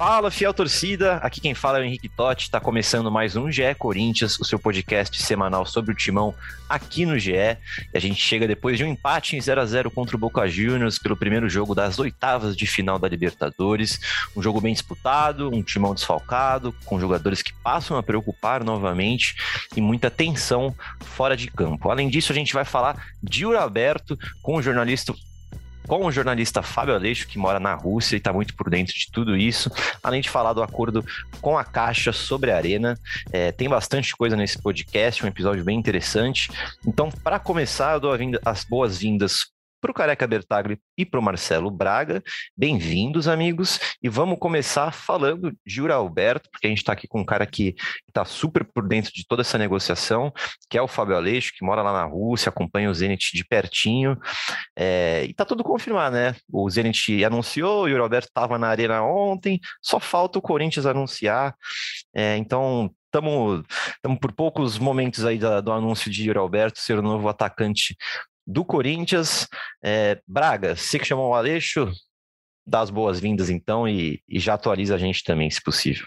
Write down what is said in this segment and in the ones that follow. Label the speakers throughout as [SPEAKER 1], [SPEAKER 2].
[SPEAKER 1] Fala, fiel torcida! Aqui quem fala é o Henrique Totti. Está começando mais um GE Corinthians, o seu podcast semanal sobre o timão aqui no GE. E a gente chega depois de um empate em 0 a 0 contra o Boca Juniors pelo primeiro jogo das oitavas de final da Libertadores. Um jogo bem disputado, um timão desfalcado, com jogadores que passam a preocupar novamente e muita tensão fora de campo. Além disso, a gente vai falar de Uraberto com o jornalista com o jornalista Fábio Aleixo, que mora na Rússia e está muito por dentro de tudo isso, além de falar do acordo com a Caixa sobre a Arena. É, tem bastante coisa nesse podcast, um episódio bem interessante. Então, para começar, eu dou as boas-vindas para o Careca Bertagli e para o Marcelo Braga. Bem-vindos, amigos. E vamos começar falando de Ura Alberto, porque a gente está aqui com um cara que está super por dentro de toda essa negociação, que é o Fábio Aleixo, que mora lá na Rússia, acompanha o Zenit de pertinho. É, e está tudo confirmado, né? O Zenit anunciou, o Ura Alberto estava na arena ontem, só falta o Corinthians anunciar. É, então, estamos por poucos momentos aí do anúncio de Yuri Alberto ser o novo atacante do Corinthians. É, Braga, você que chamou o Aleixo, dá as boas-vindas então e, e, já atualiza a gente também, se possível.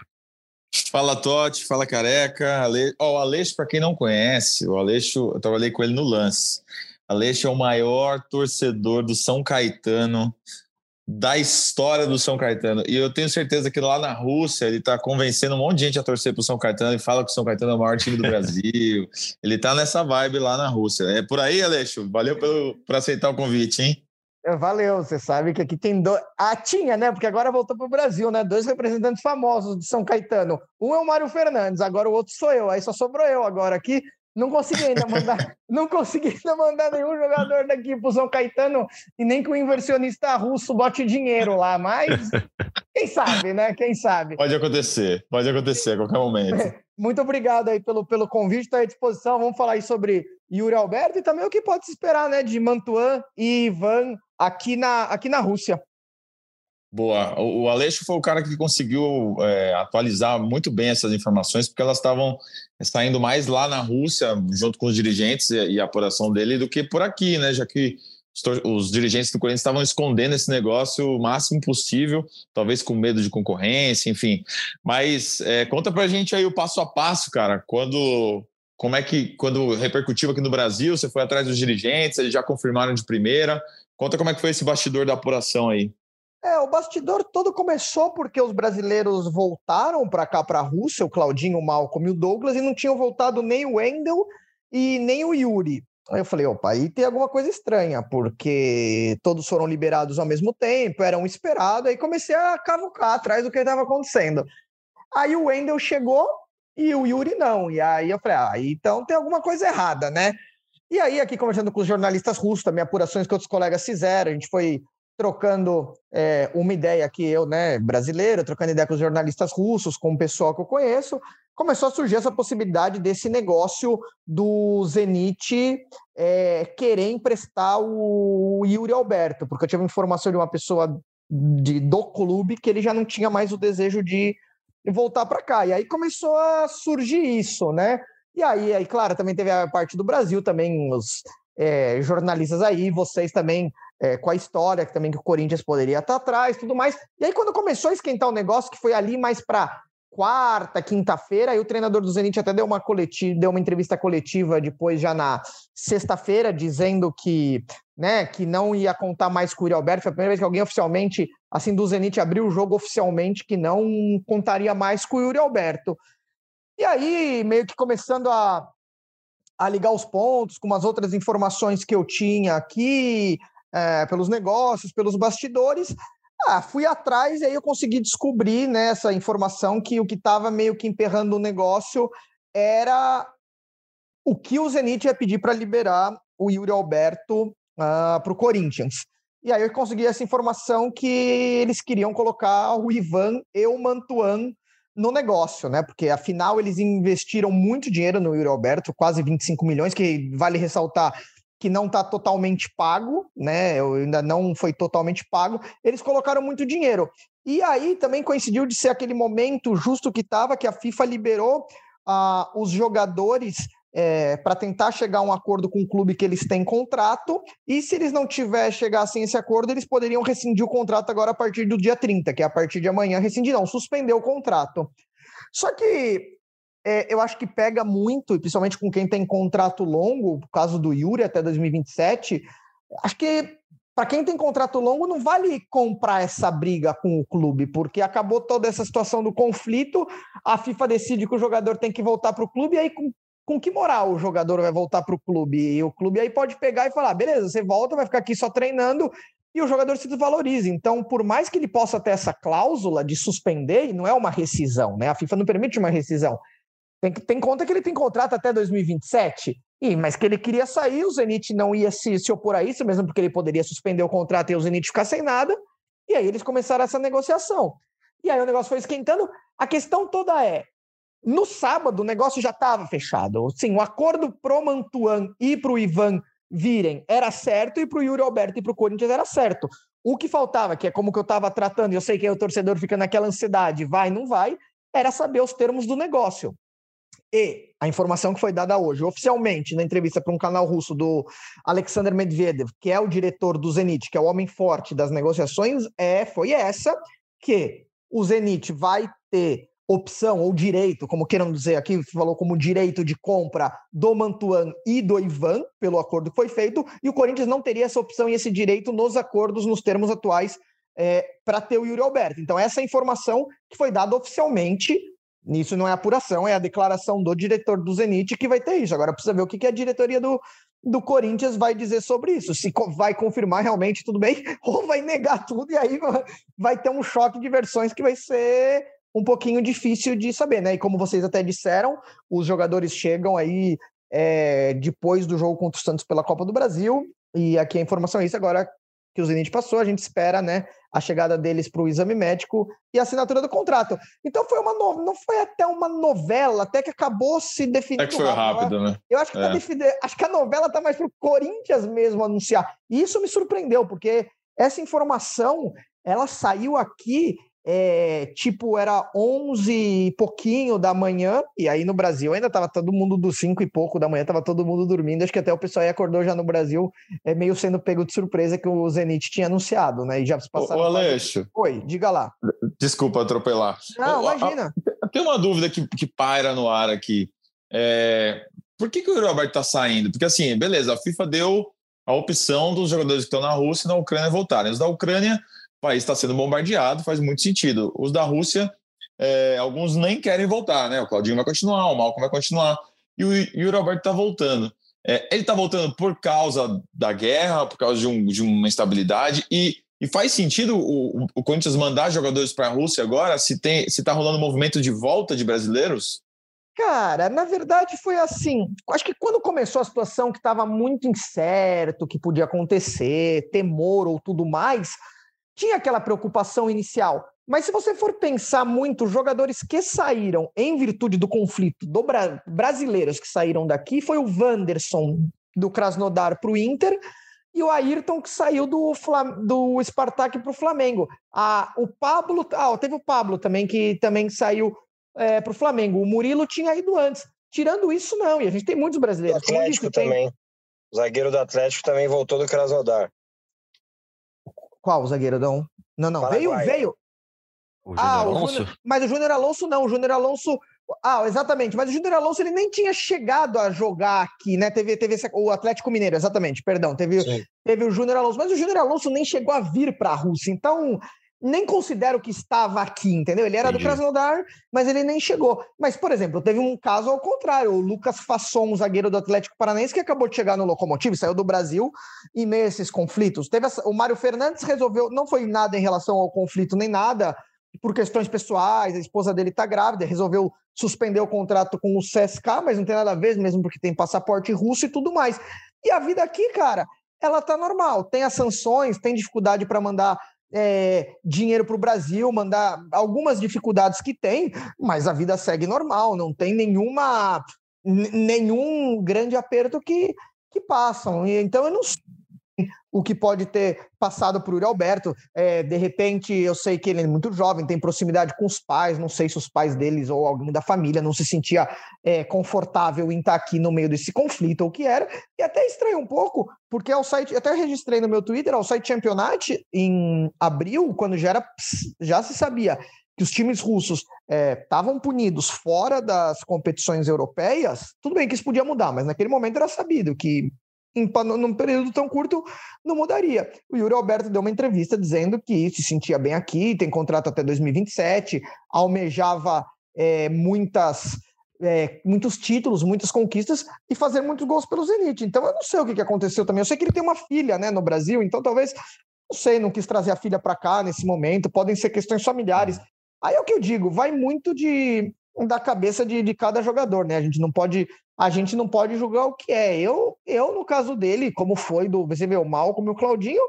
[SPEAKER 2] Fala Totti, fala Careca. Ale... Oh, o Aleixo, para quem não conhece, o Aleixo, eu trabalhei com ele no lance. Aleixo é o maior torcedor do São Caetano da história do São Caetano. E eu tenho certeza que lá na Rússia ele está convencendo um monte de gente a torcer para o São Caetano e fala que o São Caetano é o maior time do Brasil. ele está nessa vibe lá na Rússia. É por aí, Aleixo. Valeu por aceitar o convite, hein?
[SPEAKER 3] É, valeu, você sabe que aqui tem dois. Ah, tinha, né? Porque agora voltou para o Brasil, né? Dois representantes famosos de São Caetano. Um é o Mário Fernandes, agora o outro sou eu. Aí só sobrou eu agora aqui. Não consegui ainda mandar, não consegui ainda mandar nenhum jogador daqui pro São Caetano e nem que o inversionista russo bote dinheiro lá, mas quem sabe, né? Quem sabe.
[SPEAKER 2] Pode acontecer, pode acontecer a qualquer momento.
[SPEAKER 3] Muito obrigado aí pelo, pelo convite, está à disposição. Vamos falar aí sobre Yuri Alberto e também o que pode se esperar, né, de Mantuan e Ivan aqui na, aqui na Rússia.
[SPEAKER 2] Boa. O Aleixo foi o cara que conseguiu é, atualizar muito bem essas informações, porque elas estavam saindo mais lá na Rússia, junto com os dirigentes e, e a apuração dele, do que por aqui, né? Já que os, os, dirigentes do Corinthians estavam escondendo esse negócio o máximo possível, talvez com medo de concorrência, enfim. Mas é, conta pra gente aí o passo a passo, cara. Quando. Como é que, quando repercutiu aqui no Brasil, você foi atrás dos dirigentes, eles já confirmaram de primeira. Conta como é que foi esse bastidor da apuração aí.
[SPEAKER 3] É, o bastidor todo começou porque os brasileiros voltaram para cá, para a Rússia, o Claudinho, o Malcolm e o Douglas, e não tinham voltado nem o Wendel e nem o Yuri. Aí eu falei, opa, aí tem alguma coisa estranha, porque todos foram liberados ao mesmo tempo, eram esperados, aí comecei a cavucar atrás do que estava acontecendo. Aí o Wendel chegou e o Yuri não. E aí eu falei, ah, então tem alguma coisa errada, né? E aí, aqui conversando com os jornalistas russos, também apurações que outros colegas fizeram, a gente foi trocando é, uma ideia aqui, eu, né, brasileiro, trocando ideia com os jornalistas russos, com o pessoal que eu conheço, começou a surgir essa possibilidade desse negócio do Zenit é, querer emprestar o Yuri Alberto, porque eu tive informação de uma pessoa de, do clube que ele já não tinha mais o desejo de voltar para cá. E aí começou a surgir isso, né? E aí, aí, claro, também teve a parte do Brasil, também os é, jornalistas aí, vocês também é, com a história também que o Corinthians poderia estar atrás, tudo mais. E aí quando começou a esquentar o negócio, que foi ali mais para quarta, quinta-feira, aí o treinador do Zenit até deu uma coletiva, deu uma entrevista coletiva depois já na sexta-feira, dizendo que, né, que não ia contar mais com o Yuri Alberto, foi a primeira vez que alguém oficialmente, assim, do Zenit abriu o jogo oficialmente que não contaria mais com o Yuri Alberto. E aí, meio que começando a, a ligar os pontos com umas outras informações que eu tinha aqui, é, pelos negócios, pelos bastidores. Ah, fui atrás e aí eu consegui descobrir né, informação que o que estava meio que emperrando o negócio era o que o Zenit ia pedir para liberar o Yuri Alberto uh, ah, para o Corinthians. E aí eu consegui essa informação que eles queriam colocar o Ivan e o Mantuan no negócio, né? Porque afinal eles investiram muito dinheiro no Yuri Alberto, quase 25 milhões, que vale ressaltar que não está totalmente pago, né? Ainda não foi totalmente pago. Eles colocaram muito dinheiro. E aí também coincidiu de ser aquele momento justo que estava, que a FIFA liberou uh, os jogadores é, para tentar chegar a um acordo com o clube que eles têm contrato, e se eles não tiver chegassem esse acordo, eles poderiam rescindir o contrato agora a partir do dia 30, que é a partir de amanhã, rescindir não, suspender o contrato. Só que é, eu acho que pega muito, principalmente com quem tem contrato longo, no caso do Yuri até 2027, acho que para quem tem contrato longo, não vale comprar essa briga com o clube, porque acabou toda essa situação do conflito, a FIFA decide que o jogador tem que voltar para o clube, e aí com, com que moral o jogador vai voltar para o clube? E o clube aí pode pegar e falar: beleza, você volta, vai ficar aqui só treinando, e o jogador se desvaloriza. Então, por mais que ele possa ter essa cláusula de suspender, não é uma rescisão, né? A FIFA não permite uma rescisão. Tem, tem conta que ele tem contrato até 2027. E, mas que ele queria sair, o Zenit não ia se, se opor a isso, mesmo porque ele poderia suspender o contrato e o Zenit ficar sem nada. E aí eles começaram essa negociação. E aí o negócio foi esquentando. A questão toda é: no sábado o negócio já estava fechado. Sim, o acordo pro Mantuan e pro Ivan virem era certo, e pro Yuri Alberto e pro Corinthians era certo. O que faltava, que é como que eu estava tratando, e eu sei que o torcedor fica naquela ansiedade, vai, não vai, era saber os termos do negócio. E a informação que foi dada hoje, oficialmente, na entrevista para um canal russo do Alexander Medvedev, que é o diretor do Zenit, que é o homem forte das negociações, é, foi essa, que o Zenit vai ter opção ou direito, como queiram dizer aqui, falou como direito de compra do Mantuan e do Ivan, pelo acordo que foi feito, e o Corinthians não teria essa opção e esse direito nos acordos, nos termos atuais, é, para ter o Yuri Alberto. Então, essa é informação que foi dada oficialmente isso não é apuração, é a declaração do diretor do Zenit que vai ter isso. Agora precisa ver o que a diretoria do, do Corinthians vai dizer sobre isso. Se vai confirmar realmente tudo bem, ou vai negar tudo, e aí vai ter um choque de versões que vai ser um pouquinho difícil de saber, né? E como vocês até disseram, os jogadores chegam aí é, depois do jogo contra o Santos pela Copa do Brasil, e aqui a informação é isso. Agora que o Zenit passou, a gente espera, né, a chegada deles para o exame médico e a assinatura do contrato. Então foi uma no... não foi até uma novela, até que acabou se definindo. É
[SPEAKER 2] que foi rápido, né?
[SPEAKER 3] Eu acho que, tá é. tá acho que a novela tá mais para o Corinthians mesmo anunciar. E isso me surpreendeu, porque essa informação ela saiu aqui é, tipo, era 11 e pouquinho da manhã, e aí no Brasil ainda tava todo mundo dos 5 e pouco da manhã, tava todo mundo dormindo, acho que até o pessoal aí acordou já no Brasil, é meio sendo pego de surpresa que o Zenit tinha anunciado, né, e já passaram...
[SPEAKER 2] Ô, Aleixo...
[SPEAKER 3] Oi, diga lá.
[SPEAKER 2] Desculpa atropelar.
[SPEAKER 3] Não, imagina.
[SPEAKER 2] Tem uma dúvida que, que paira no ar aqui. É... Por que, que o Roberto tá saindo? Porque assim, beleza, a FIFA deu a opção dos jogadores que estão na Rússia e na Ucrânia voltarem. Os da Ucrânia país está sendo bombardeado, faz muito sentido. Os da Rússia, é, alguns nem querem voltar, né? O Claudinho vai continuar, o Malcolm vai continuar, e o, e o Roberto está voltando. É, ele está voltando por causa da guerra, por causa de, um, de uma instabilidade, e, e faz sentido o, o Corinthians mandar jogadores para a Rússia agora, se está se tá rolando um movimento de volta de brasileiros?
[SPEAKER 3] Cara, na verdade foi assim. Acho que quando começou a situação que estava muito incerto, que podia acontecer, temor ou tudo mais, tinha aquela preocupação inicial. Mas se você for pensar muito, jogadores que saíram em virtude do conflito do Bra brasileiros que saíram daqui foi o Wanderson do Krasnodar para o Inter e o Ayrton que saiu do, Flam do Spartak para o Flamengo. Ah, o Pablo, ah, teve o Pablo também que também saiu é, para o Flamengo. O Murilo tinha ido antes. Tirando isso, não. E a gente tem muitos brasileiros.
[SPEAKER 4] O Atlético disse, também. Tem... O zagueiro do Atlético também voltou do Krasnodar.
[SPEAKER 3] Qual o zagueiro, Não, não. Paraguai. Veio, veio.
[SPEAKER 1] O ah, Alonso? O Júnior,
[SPEAKER 3] mas o Júnior Alonso não. O Júnior Alonso. Ah, exatamente. Mas o Júnior Alonso ele nem tinha chegado a jogar aqui, né? Teve, teve esse, o Atlético Mineiro, exatamente. Perdão. Teve, teve o Júnior Alonso. Mas o Júnior Alonso nem chegou a vir para a Rússia. Então, nem considero que estava aqui, entendeu? Ele era Entendi. do Krasnodar, mas ele nem chegou. Mas, por exemplo, teve um caso ao contrário. O Lucas Fasson, um zagueiro do Atlético Paranaense, que acabou de chegar no Locomotivo, saiu do Brasil e meio esses conflitos. Teve essa, o Mário Fernandes resolveu, não foi nada em relação ao conflito nem nada, por questões pessoais, a esposa dele está grávida, resolveu suspender o contrato com o CSK, mas não tem nada a ver, mesmo porque tem passaporte russo e tudo mais. E a vida aqui, cara, ela tá normal. Tem as sanções, tem dificuldade para mandar é, dinheiro para o Brasil, mandar algumas dificuldades que tem, mas a vida segue normal, não tem nenhuma nenhum grande aperto que, que passam. Então eu não o que pode ter passado por Uri Alberto. É, de repente, eu sei que ele é muito jovem, tem proximidade com os pais, não sei se os pais deles ou alguém da família não se sentia é, confortável em estar aqui no meio desse conflito ou o que era. E até estranho um pouco, porque ao site, até registrei no meu Twitter, ao site Championat, em abril, quando já, era, já se sabia que os times russos estavam é, punidos fora das competições europeias, tudo bem que isso podia mudar, mas naquele momento era sabido que em, num período tão curto, não mudaria. O Yuri Alberto deu uma entrevista dizendo que se sentia bem aqui, tem contrato até 2027, almejava é, muitas, é, muitos títulos, muitas conquistas e fazer muitos gols pelo Zenit. Então eu não sei o que, que aconteceu também. Eu sei que ele tem uma filha né, no Brasil, então talvez, não sei, não quis trazer a filha para cá nesse momento, podem ser questões familiares. Aí é o que eu digo, vai muito de da cabeça de, de cada jogador, né? A gente não pode a gente não pode julgar o que é. Eu, eu no caso dele, como foi do você meu mal, como o Claudinho,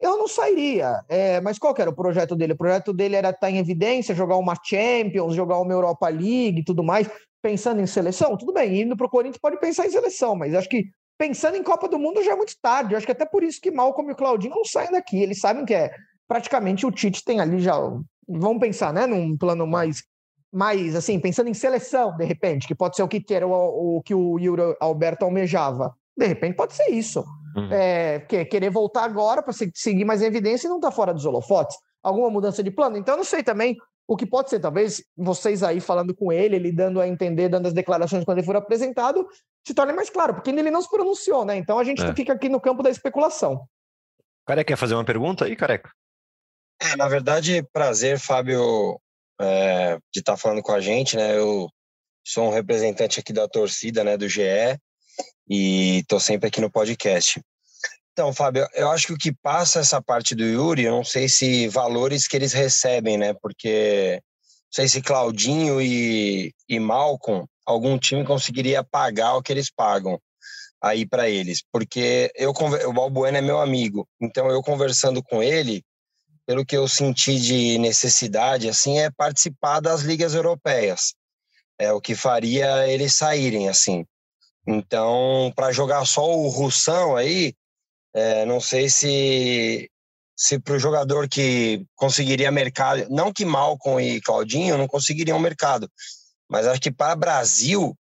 [SPEAKER 3] eu não sairia. É, mas qual era o projeto dele? O projeto dele era estar em evidência, jogar uma Champions, jogar uma Europa League e tudo mais, pensando em seleção. Tudo bem, indo para o Corinthians pode pensar em seleção, mas acho que pensando em Copa do Mundo já é muito tarde. Eu acho que até por isso que Malcolm e o Claudinho não saem daqui. Eles sabem que é praticamente o Tite tem ali já. Vamos pensar, né? Num plano mais mais, assim, pensando em seleção, de repente, que pode ser o que era o, o que o Yuri Alberto almejava. De repente pode ser isso. Uhum. É, que, querer voltar agora para seguir mais evidência e não estar tá fora dos holofotes. Alguma mudança de plano? Então, eu não sei também o que pode ser. Talvez vocês aí falando com ele, ele dando a entender, dando as declarações quando ele for apresentado, se torne mais claro, porque ele não se pronunciou, né? Então a gente é. fica aqui no campo da especulação.
[SPEAKER 1] Careca, quer fazer uma pergunta aí, Careca?
[SPEAKER 4] É, na verdade, prazer, Fábio, é, de estar tá falando com a gente, né? Eu sou um representante aqui da torcida, né, do GE, e estou sempre aqui no podcast. Então, Fábio, eu acho que o que passa essa parte do Yuri, eu não sei se valores que eles recebem, né? Porque não sei se Claudinho e, e Malcolm, algum time conseguiria pagar o que eles pagam aí para eles. Porque eu, o Balbuena é meu amigo, então eu conversando com ele, pelo que eu senti de necessidade, assim, é participar das ligas europeias. É o que faria eles saírem, assim. Então, para jogar só o Russão aí, é, não sei se se para o jogador que conseguiria mercado, não que Malcom e Claudinho não conseguiriam mercado, mas acho que para Brasil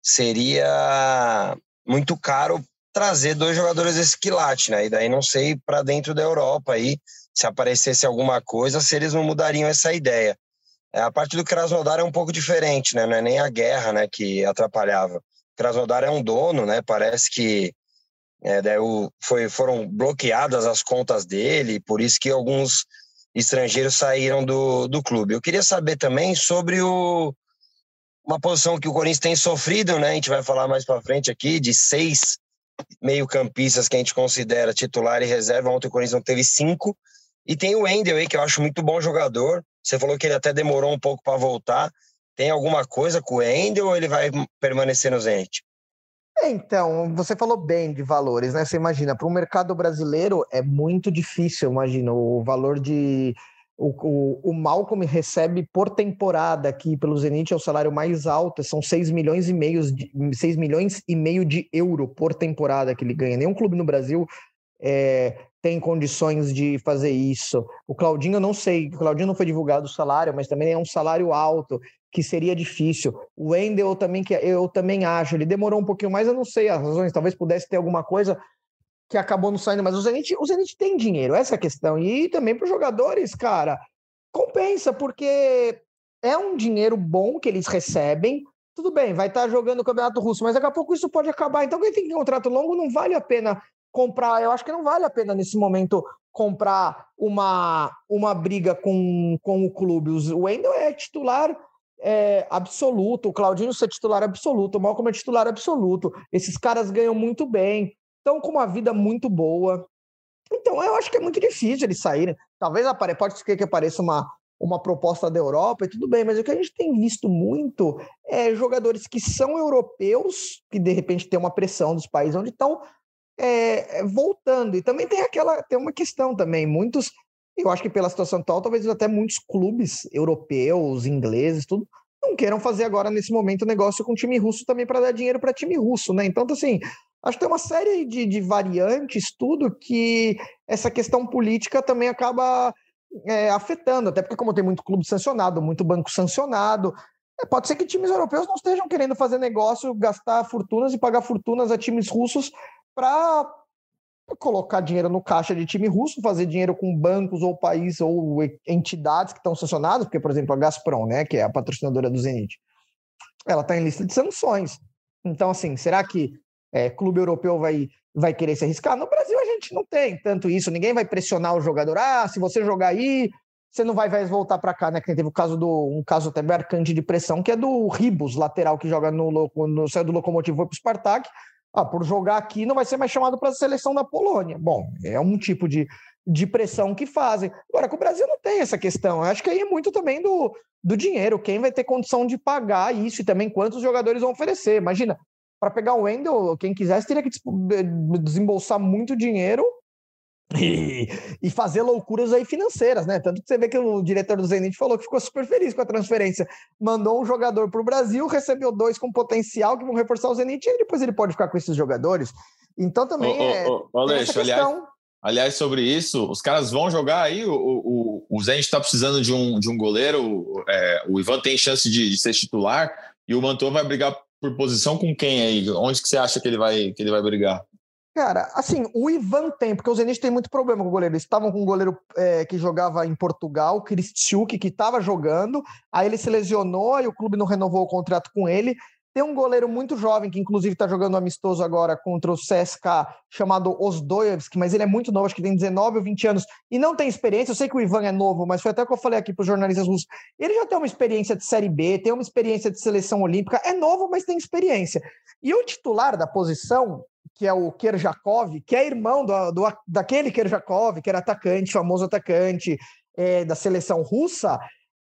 [SPEAKER 4] seria muito caro trazer dois jogadores desse quilate, né? E daí não sei para dentro da Europa aí se aparecesse alguma coisa, se eles não mudariam essa ideia. É, a parte do Krasnodar é um pouco diferente, né? Não é nem a guerra, né, que atrapalhava. Krasnodar é um dono, né? Parece que é, daí o, foi, foram bloqueadas as contas dele, por isso que alguns estrangeiros saíram do, do clube. Eu queria saber também sobre o, uma posição que o Corinthians tem sofrido, né? A gente vai falar mais para frente aqui de seis meio-campistas que a gente considera titular e reserva. Ontem o Corinthians não teve cinco. E tem o Wendel aí, que eu acho muito bom jogador. Você falou que ele até demorou um pouco para voltar. Tem alguma coisa com o Wendel ou ele vai permanecer no Zenit?
[SPEAKER 3] Então, você falou bem de valores, né? Você imagina, para o mercado brasileiro é muito difícil, imagina, o valor de. O, o, o Malcolm recebe por temporada aqui pelo Zenit é o salário mais alto, são 6 milhões e meio de, 6 milhões e meio de euro por temporada que ele ganha. Nenhum clube no Brasil é, tem condições de fazer isso. O Claudinho, eu não sei, o Claudinho não foi divulgado o salário, mas também é um salário alto, que seria difícil. O Wendel também, que eu também acho, ele demorou um pouquinho mais, eu não sei as razões, talvez pudesse ter alguma coisa que acabou não saindo, mas o Zenit, o Zenit tem dinheiro, essa é a questão. E também para os jogadores, cara, compensa, porque é um dinheiro bom que eles recebem, tudo bem, vai estar jogando o Campeonato Russo, mas daqui a pouco isso pode acabar. Então, quem tem contrato longo não vale a pena comprar. Eu acho que não vale a pena nesse momento comprar uma, uma briga com, com o clube. O Wendel é titular é, absoluto, o Claudinho é titular absoluto, o Malcolm é titular absoluto. Esses caras ganham muito bem, estão com uma vida muito boa. Então eu acho que é muito difícil eles saírem. Talvez apare... pode ser que apareça uma, uma proposta da Europa e tudo bem, mas o que a gente tem visto muito é jogadores que são europeus, que de repente tem uma pressão dos países onde estão, é, voltando. E também tem aquela, tem uma questão também, muitos, eu acho que pela situação atual, talvez até muitos clubes europeus, ingleses, tudo, não queiram fazer agora nesse momento negócio com time russo também para dar dinheiro para time russo, né? Então, assim, Acho que tem uma série de, de variantes, tudo, que essa questão política também acaba é, afetando, até porque, como tem muito clube sancionado, muito banco sancionado, pode ser que times europeus não estejam querendo fazer negócio, gastar fortunas e pagar fortunas a times russos para colocar dinheiro no caixa de time russo, fazer dinheiro com bancos ou países ou entidades que estão sancionadas, porque, por exemplo, a Gazprom, né, que é a patrocinadora do Zenit, ela está em lista de sanções. Então, assim, será que é, clube europeu vai, vai querer se arriscar? No Brasil a gente não tem tanto isso, ninguém vai pressionar o jogador, ah, se você jogar aí, você não vai mais voltar para cá, né? Que teve o caso do um caso até marcante de pressão, que é do Ribos, lateral que joga no, no saiu do Locomotivo foi para o Spartak. Ah, por jogar aqui não vai ser mais chamado para a seleção da Polônia. Bom, é um tipo de, de pressão que fazem. Agora, com o Brasil não tem essa questão. Eu acho que aí é muito também do, do dinheiro. Quem vai ter condição de pagar isso e também quantos jogadores vão oferecer. Imagina, para pegar o Wendel, quem quisesse teria que desembolsar muito dinheiro e, e, fazer loucuras aí financeiras, né? Tanto que você vê que o diretor do Zenit falou que ficou super feliz com a transferência. Mandou um jogador para o Brasil, recebeu dois com potencial que vão reforçar o Zenit e depois ele pode ficar com esses jogadores. Então também
[SPEAKER 2] ô,
[SPEAKER 3] é.
[SPEAKER 2] Ô, Aleixo, aliás, aliás, sobre isso, os caras vão jogar aí. O, o, o Zenit está precisando de um, de um goleiro. É, o Ivan tem chance de, de ser titular e o Mantua vai brigar por posição com quem aí? Onde que você acha que ele vai, que ele vai brigar?
[SPEAKER 3] Cara, assim, o Ivan tem, porque o Zenit tem muito problema com o goleiro. Eles estavam com um goleiro é, que jogava em Portugal, Cristiuk, que estava jogando, aí ele se lesionou e o clube não renovou o contrato com ele. Tem um goleiro muito jovem, que inclusive está jogando amistoso agora contra o CSK, chamado Osdoyevski, mas ele é muito novo, acho que tem 19 ou 20 anos, e não tem experiência. Eu sei que o Ivan é novo, mas foi até o que eu falei aqui para os jornalistas russos. Ele já tem uma experiência de Série B, tem uma experiência de seleção olímpica, é novo, mas tem experiência. E o titular da posição, que é o Kerjakov, que é irmão do, do, daquele Kerjakov, que era atacante, famoso atacante é, da seleção russa,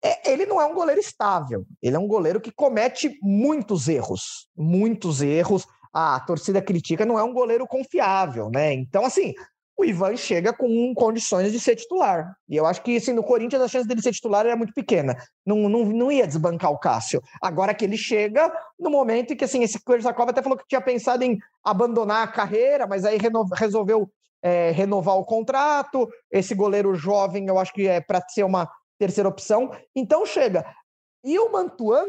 [SPEAKER 3] é, ele não é um goleiro estável. Ele é um goleiro que comete muitos erros, muitos erros. Ah, a torcida critica, não é um goleiro confiável, né? Então, assim, o Ivan chega com condições de ser titular. E eu acho que, assim, no Corinthians a chance dele ser titular era muito pequena. Não, não, não ia desbancar o Cássio. Agora que ele chega no momento em que, assim, esse Kurzakov até falou que tinha pensado em abandonar a carreira, mas aí resolveu é, renovar o contrato. Esse goleiro jovem, eu acho que é para ser uma terceira opção. Então chega. E o Mantuan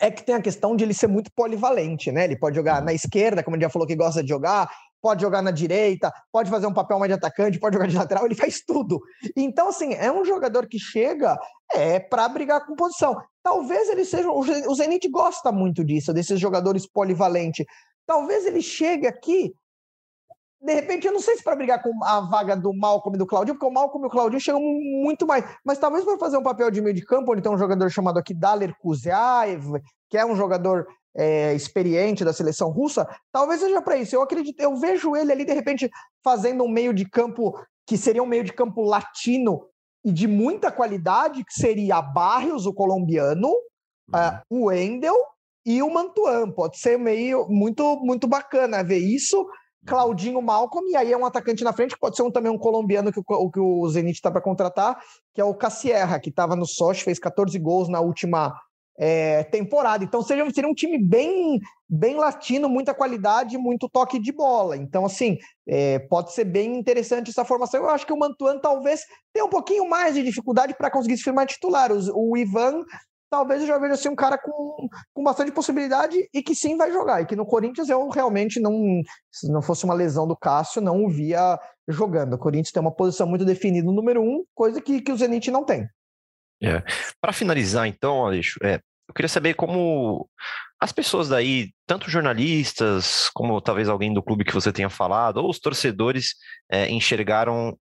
[SPEAKER 3] é que tem a questão de ele ser muito polivalente, né? Ele pode jogar na esquerda, como ele já falou que gosta de jogar, pode jogar na direita, pode fazer um papel mais de atacante, pode jogar de lateral, ele faz tudo. Então, assim, é um jogador que chega é para brigar com posição. Talvez ele seja. O Zenit gosta muito disso, desses jogadores polivalentes. Talvez ele chegue aqui de repente, eu não sei se para brigar com a vaga do Malcolm e do Claudinho, porque o Malcolm e o Claudinho chegam muito mais. Mas talvez para fazer um papel de meio de campo, onde tem um jogador chamado aqui Daler Kuziaev, que é um jogador é, experiente da seleção russa, talvez seja para isso. Eu acredito, eu vejo ele ali, de repente, fazendo um meio de campo que seria um meio de campo latino e de muita qualidade, que seria Barrios, o colombiano, uhum. uh, o Wendel e o Mantuan. Pode ser meio muito, muito bacana ver isso Claudinho Malcolm, e aí é um atacante na frente, pode ser um, também um colombiano que o, que o Zenit está para contratar, que é o Cassierra, que estava no Sochi, fez 14 gols na última é, temporada. Então seria, um time bem, bem latino, muita qualidade, muito toque de bola. Então, assim, é, pode ser bem interessante essa formação. Eu acho que o Mantuan talvez tenha um pouquinho mais de dificuldade para conseguir se firmar titular. O, o Ivan talvez eu já veja assim um cara com, com bastante possibilidade e que sim vai jogar. E que no Corinthians eu realmente não, se não fosse uma lesão do Cássio, não o via jogando. O Corinthians tem uma posição muito definida no número um, coisa que, que o Zenit não tem.
[SPEAKER 1] É. Para finalizar, então, Aleixo, é, eu queria saber como as pessoas daí, tanto jornalistas, como talvez alguém do clube que você tenha falado, ou os torcedores, é, enxergaram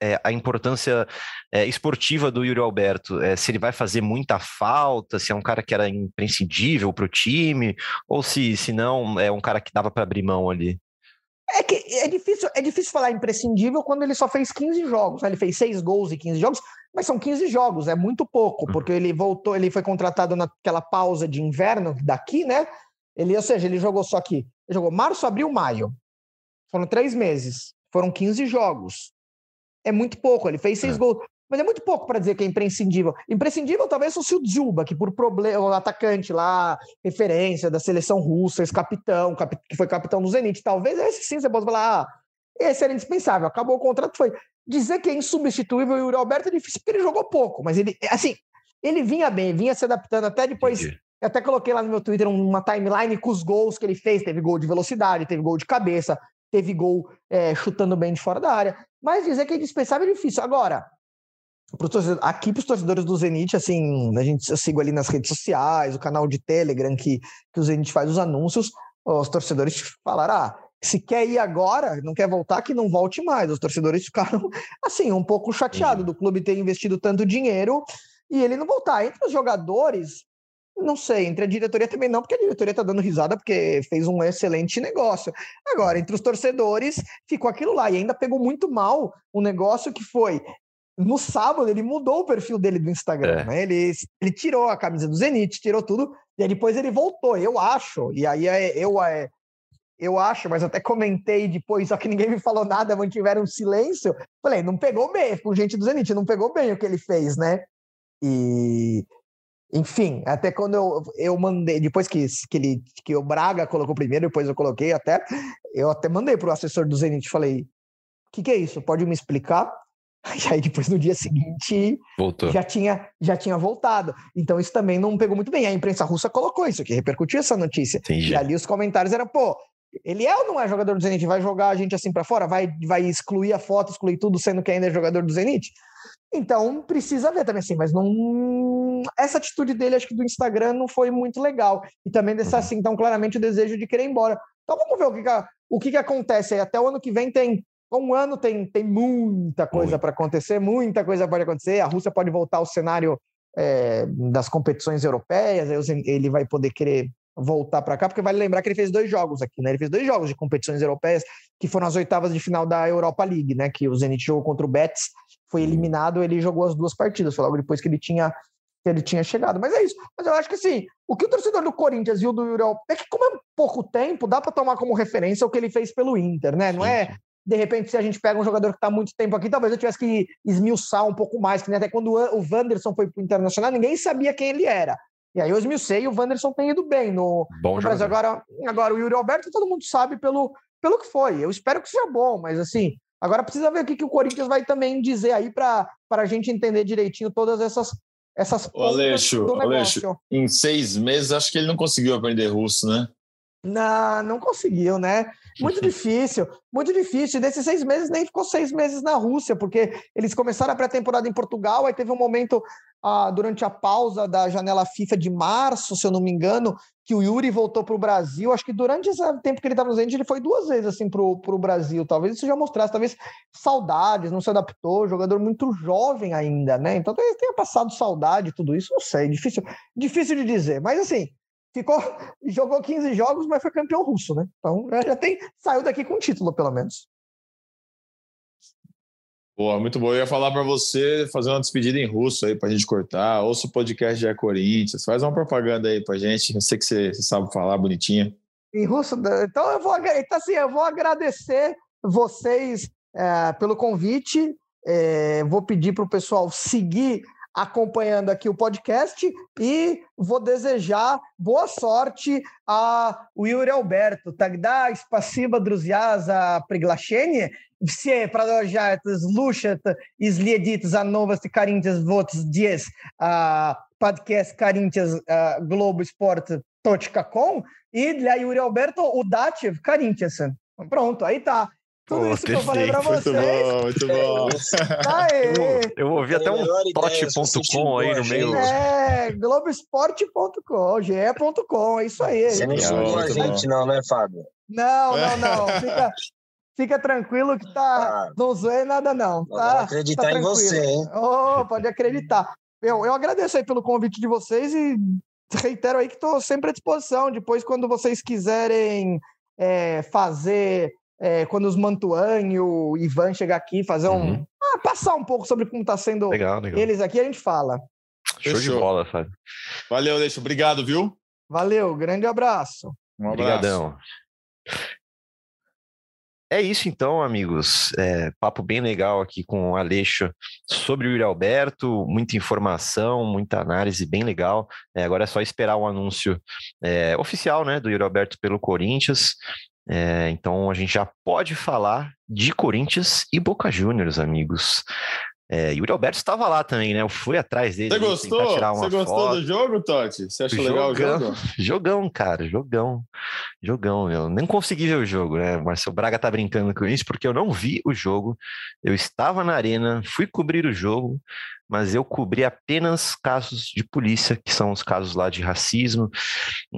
[SPEAKER 1] é, a importância é, esportiva do Yuri Alberto, é, se ele vai fazer muita falta, se é um cara que era imprescindível para o time, ou se, se não é um cara que dava para abrir mão ali.
[SPEAKER 3] É que é difícil, é difícil falar imprescindível quando ele só fez 15 jogos. Né? Ele fez 6 gols e 15 jogos, mas são 15 jogos, é muito pouco, uhum. porque ele voltou, ele foi contratado naquela pausa de inverno daqui, né? Ele, ou seja, ele jogou só aqui. Ele jogou março, abril, maio. Foram três meses. Foram 15 jogos é muito pouco. Ele fez seis é. gols. Mas é muito pouco para dizer que é imprescindível. Imprescindível talvez fosse o Dzuba, que por problema, o atacante lá, referência da seleção russa, ex-capitão, que foi capitão do Zenit. Talvez esse sim você possa falar, ah, esse era indispensável, acabou o contrato, foi. Dizer que é insubstituível e o Alberto é difícil porque ele jogou pouco, mas ele, assim, ele vinha bem, vinha se adaptando até depois. Entendi. Eu até coloquei lá no meu Twitter uma timeline com os gols que ele fez. Teve gol de velocidade, teve gol de cabeça, teve gol é, chutando bem de fora da área. Mas dizer que é indispensável é difícil. Agora, aqui para os torcedores do Zenit, assim, a gente eu sigo ali nas redes sociais, o canal de Telegram que, que o Zenit faz os anúncios, os torcedores falaram, ah, se quer ir agora, não quer voltar, que não volte mais. Os torcedores ficaram, assim, um pouco chateados do clube ter investido tanto dinheiro e ele não voltar. Entre os jogadores, não sei, entre a diretoria também não, porque a diretoria está dando risada porque fez um excelente negócio. Agora, entre os torcedores, ficou aquilo lá e ainda pegou muito mal o negócio que foi. No sábado, ele mudou o perfil dele do Instagram, é. né? Ele, ele tirou a camisa do Zenit, tirou tudo, e aí depois ele voltou, eu acho. E aí é, eu, é, eu acho, mas até comentei depois, só que ninguém me falou nada, mantiveram silêncio. Falei, não pegou bem, com gente do Zenit, não pegou bem o que ele fez, né? E enfim, até quando eu, eu mandei, depois que, que, ele, que o Braga colocou primeiro, depois eu coloquei até, eu até mandei para o assessor do Zenit, falei, o que, que é isso? Pode me explicar? E aí depois no dia seguinte
[SPEAKER 1] Voltou.
[SPEAKER 3] já tinha já tinha voltado. Então isso também não pegou muito bem. A imprensa russa colocou isso aqui, repercutiu essa notícia. Entendi. E ali os comentários eram, pô, ele é ou não é jogador do Zenit? Vai jogar a gente assim para fora? Vai, vai excluir a foto, excluir tudo, sendo que ainda é jogador do Zenit? Então precisa ver também assim, mas não. Essa atitude dele, acho que do Instagram, não foi muito legal. E também desse uhum. assim, tão claramente o desejo de querer ir embora. Então vamos ver o que, que, o que, que acontece aí. Até o ano que vem tem. Um ano tem, tem muita coisa para acontecer, muita coisa pode acontecer. A Rússia pode voltar ao cenário é, das competições europeias, aí ele vai poder querer voltar para cá, porque vale lembrar que ele fez dois jogos aqui, né? Ele fez dois jogos de competições europeias, que foram as oitavas de final da Europa League, né? Que o Zenit jogou contra o Betis foi eliminado, ele jogou as duas partidas, foi logo depois que ele tinha que ele tinha chegado. Mas é isso. Mas eu acho que assim, o que o torcedor do Corinthians viu do Yuri é que como é pouco tempo, dá para tomar como referência o que ele fez pelo Inter, né? Não é de repente, se a gente pega um jogador que está muito tempo aqui, talvez eu tivesse que esmiuçar um pouco mais, que até quando o Wanderson foi para o Internacional, ninguém sabia quem ele era. E aí eu esmiucei e o Wanderson tem ido bem no, no Brasil. Agora, agora, o Yuri Alberto todo mundo sabe pelo, pelo que foi. Eu espero que seja bom, mas assim, Agora precisa ver o que, que o Corinthians vai também dizer aí para a gente entender direitinho todas essas essas
[SPEAKER 2] o Aleixo, do Aleixo, em seis meses acho que ele não conseguiu aprender russo, né?
[SPEAKER 3] Não, não conseguiu, né? Muito difícil, muito difícil. Desses seis meses, nem ficou seis meses na Rússia, porque eles começaram a pré-temporada em Portugal, aí teve um momento ah, durante a pausa da janela FIFA de março, se eu não me engano, que o Yuri voltou para o Brasil. Acho que durante esse tempo que ele estava no Zenit, ele foi duas vezes assim para o Brasil. Talvez isso já mostrasse, talvez saudades, não se adaptou, jogador muito jovem ainda, né? Então talvez tenha passado saudade, tudo isso, não sei, difícil, difícil de dizer. Mas assim, ficou, jogou 15 jogos, mas foi campeão russo, né? Então já tem, saiu daqui com título, pelo menos.
[SPEAKER 2] Boa, muito bom. Eu ia falar para você fazer uma despedida em russo aí para a gente cortar. Ouça o podcast de Corinthians. Faz uma propaganda aí para gente. Eu sei que você, você sabe falar bonitinha.
[SPEAKER 3] Em russo? Então eu vou, então, assim, eu vou agradecer vocês é, pelo convite. É, vou pedir para o pessoal seguir acompanhando aqui o podcast e vou desejar boa sorte a Yuri Alberto. Тогда спасибо, друзья, за приглашение. Все продолжают слушать и следить за новости Corinthians вот здесь, подкаст Corinthians Globosport.com e для Yuri Alberto удачи в Corinthians. Pronto, aí tá. Tudo Pô, isso perfeito. que eu falei pra vocês.
[SPEAKER 2] Muito bom, muito bom.
[SPEAKER 1] Aê. Eu ouvi até um tote.com aí no meio.
[SPEAKER 3] É, Globoesporte.com, ge.com, é isso aí.
[SPEAKER 4] Você não xingou a gente, não, né, Fábio?
[SPEAKER 3] Não, não, não. Fica, fica tranquilo que tá. Ah, não zoei nada, não. Tá,
[SPEAKER 4] acreditar
[SPEAKER 3] tá
[SPEAKER 4] em você, hein?
[SPEAKER 3] Oh, pode acreditar. Eu, eu agradeço aí pelo convite de vocês e reitero aí que estou sempre à disposição. Depois, quando vocês quiserem é, fazer é, quando os Mantuan e o Ivan chegar aqui, fazer um. Uhum. Ah, passar um pouco sobre como está sendo legal, legal. eles aqui, a gente fala.
[SPEAKER 1] Show Fechou. de bola, Fábio.
[SPEAKER 2] Valeu, Aleixo. Obrigado, viu?
[SPEAKER 3] Valeu, grande abraço.
[SPEAKER 1] Um abraço. Obrigadão. É isso então, amigos. É, papo bem legal aqui com o Aleixo sobre o Yuri Alberto, muita informação, muita análise bem legal. É, agora é só esperar o anúncio é, oficial né, do Yuri Alberto pelo Corinthians. É, então a gente já pode falar de Corinthians e Boca Juniors, amigos. É, Yuri Alberto estava lá também, né? Eu fui atrás dele.
[SPEAKER 2] Você gostou? Você gostou foto. do jogo, Totti? Você achou jogão, legal o jogo?
[SPEAKER 1] Jogão, cara, jogão. Jogão, eu nem consegui ver o jogo, né? Marcelo Braga tá brincando com isso porque eu não vi o jogo. Eu estava na arena, fui cobrir o jogo, mas eu cobri apenas casos de polícia, que são os casos lá de racismo,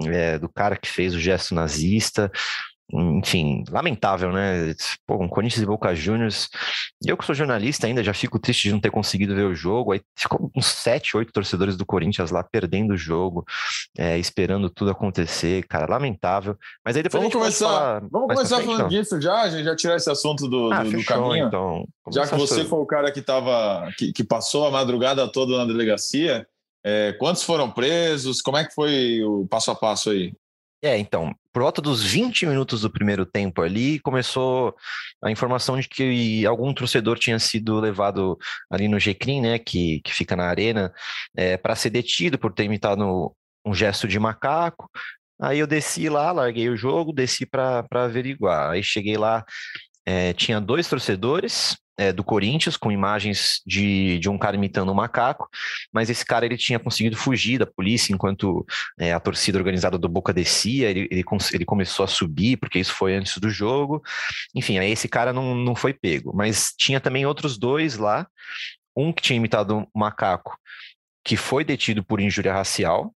[SPEAKER 1] é, do cara que fez o gesto nazista, enfim, lamentável, né? Pô, um Corinthians e Boca Juniors. Eu que sou jornalista ainda, já fico triste de não ter conseguido ver o jogo. Aí ficou uns sete, oito torcedores do Corinthians lá perdendo o jogo, é, esperando tudo acontecer, cara, lamentável. Mas aí depois
[SPEAKER 2] vamos começar, vamos começar frente, falando então. disso já, a gente já tirar esse assunto do, ah, do, fechou, do caminho. Então, já que você foi o cara que tava, que, que, passou a madrugada toda na delegacia, é, quantos foram presos? Como é que foi o passo a passo aí?
[SPEAKER 1] É, então, por volta dos 20 minutos do primeiro tempo ali, começou a informação de que algum torcedor tinha sido levado ali no GCRIM, né, que, que fica na arena, é, para ser detido por ter imitado um gesto de macaco. Aí eu desci lá, larguei o jogo, desci para averiguar. Aí cheguei lá, é, tinha dois torcedores, é, do Corinthians, com imagens de, de um cara imitando um macaco, mas esse cara ele tinha conseguido fugir da polícia enquanto é, a torcida organizada do Boca descia, ele, ele, ele, começou a subir, porque isso foi antes do jogo. Enfim, aí esse cara não, não foi pego, mas tinha também outros dois lá, um que tinha imitado um macaco, que foi detido por injúria racial,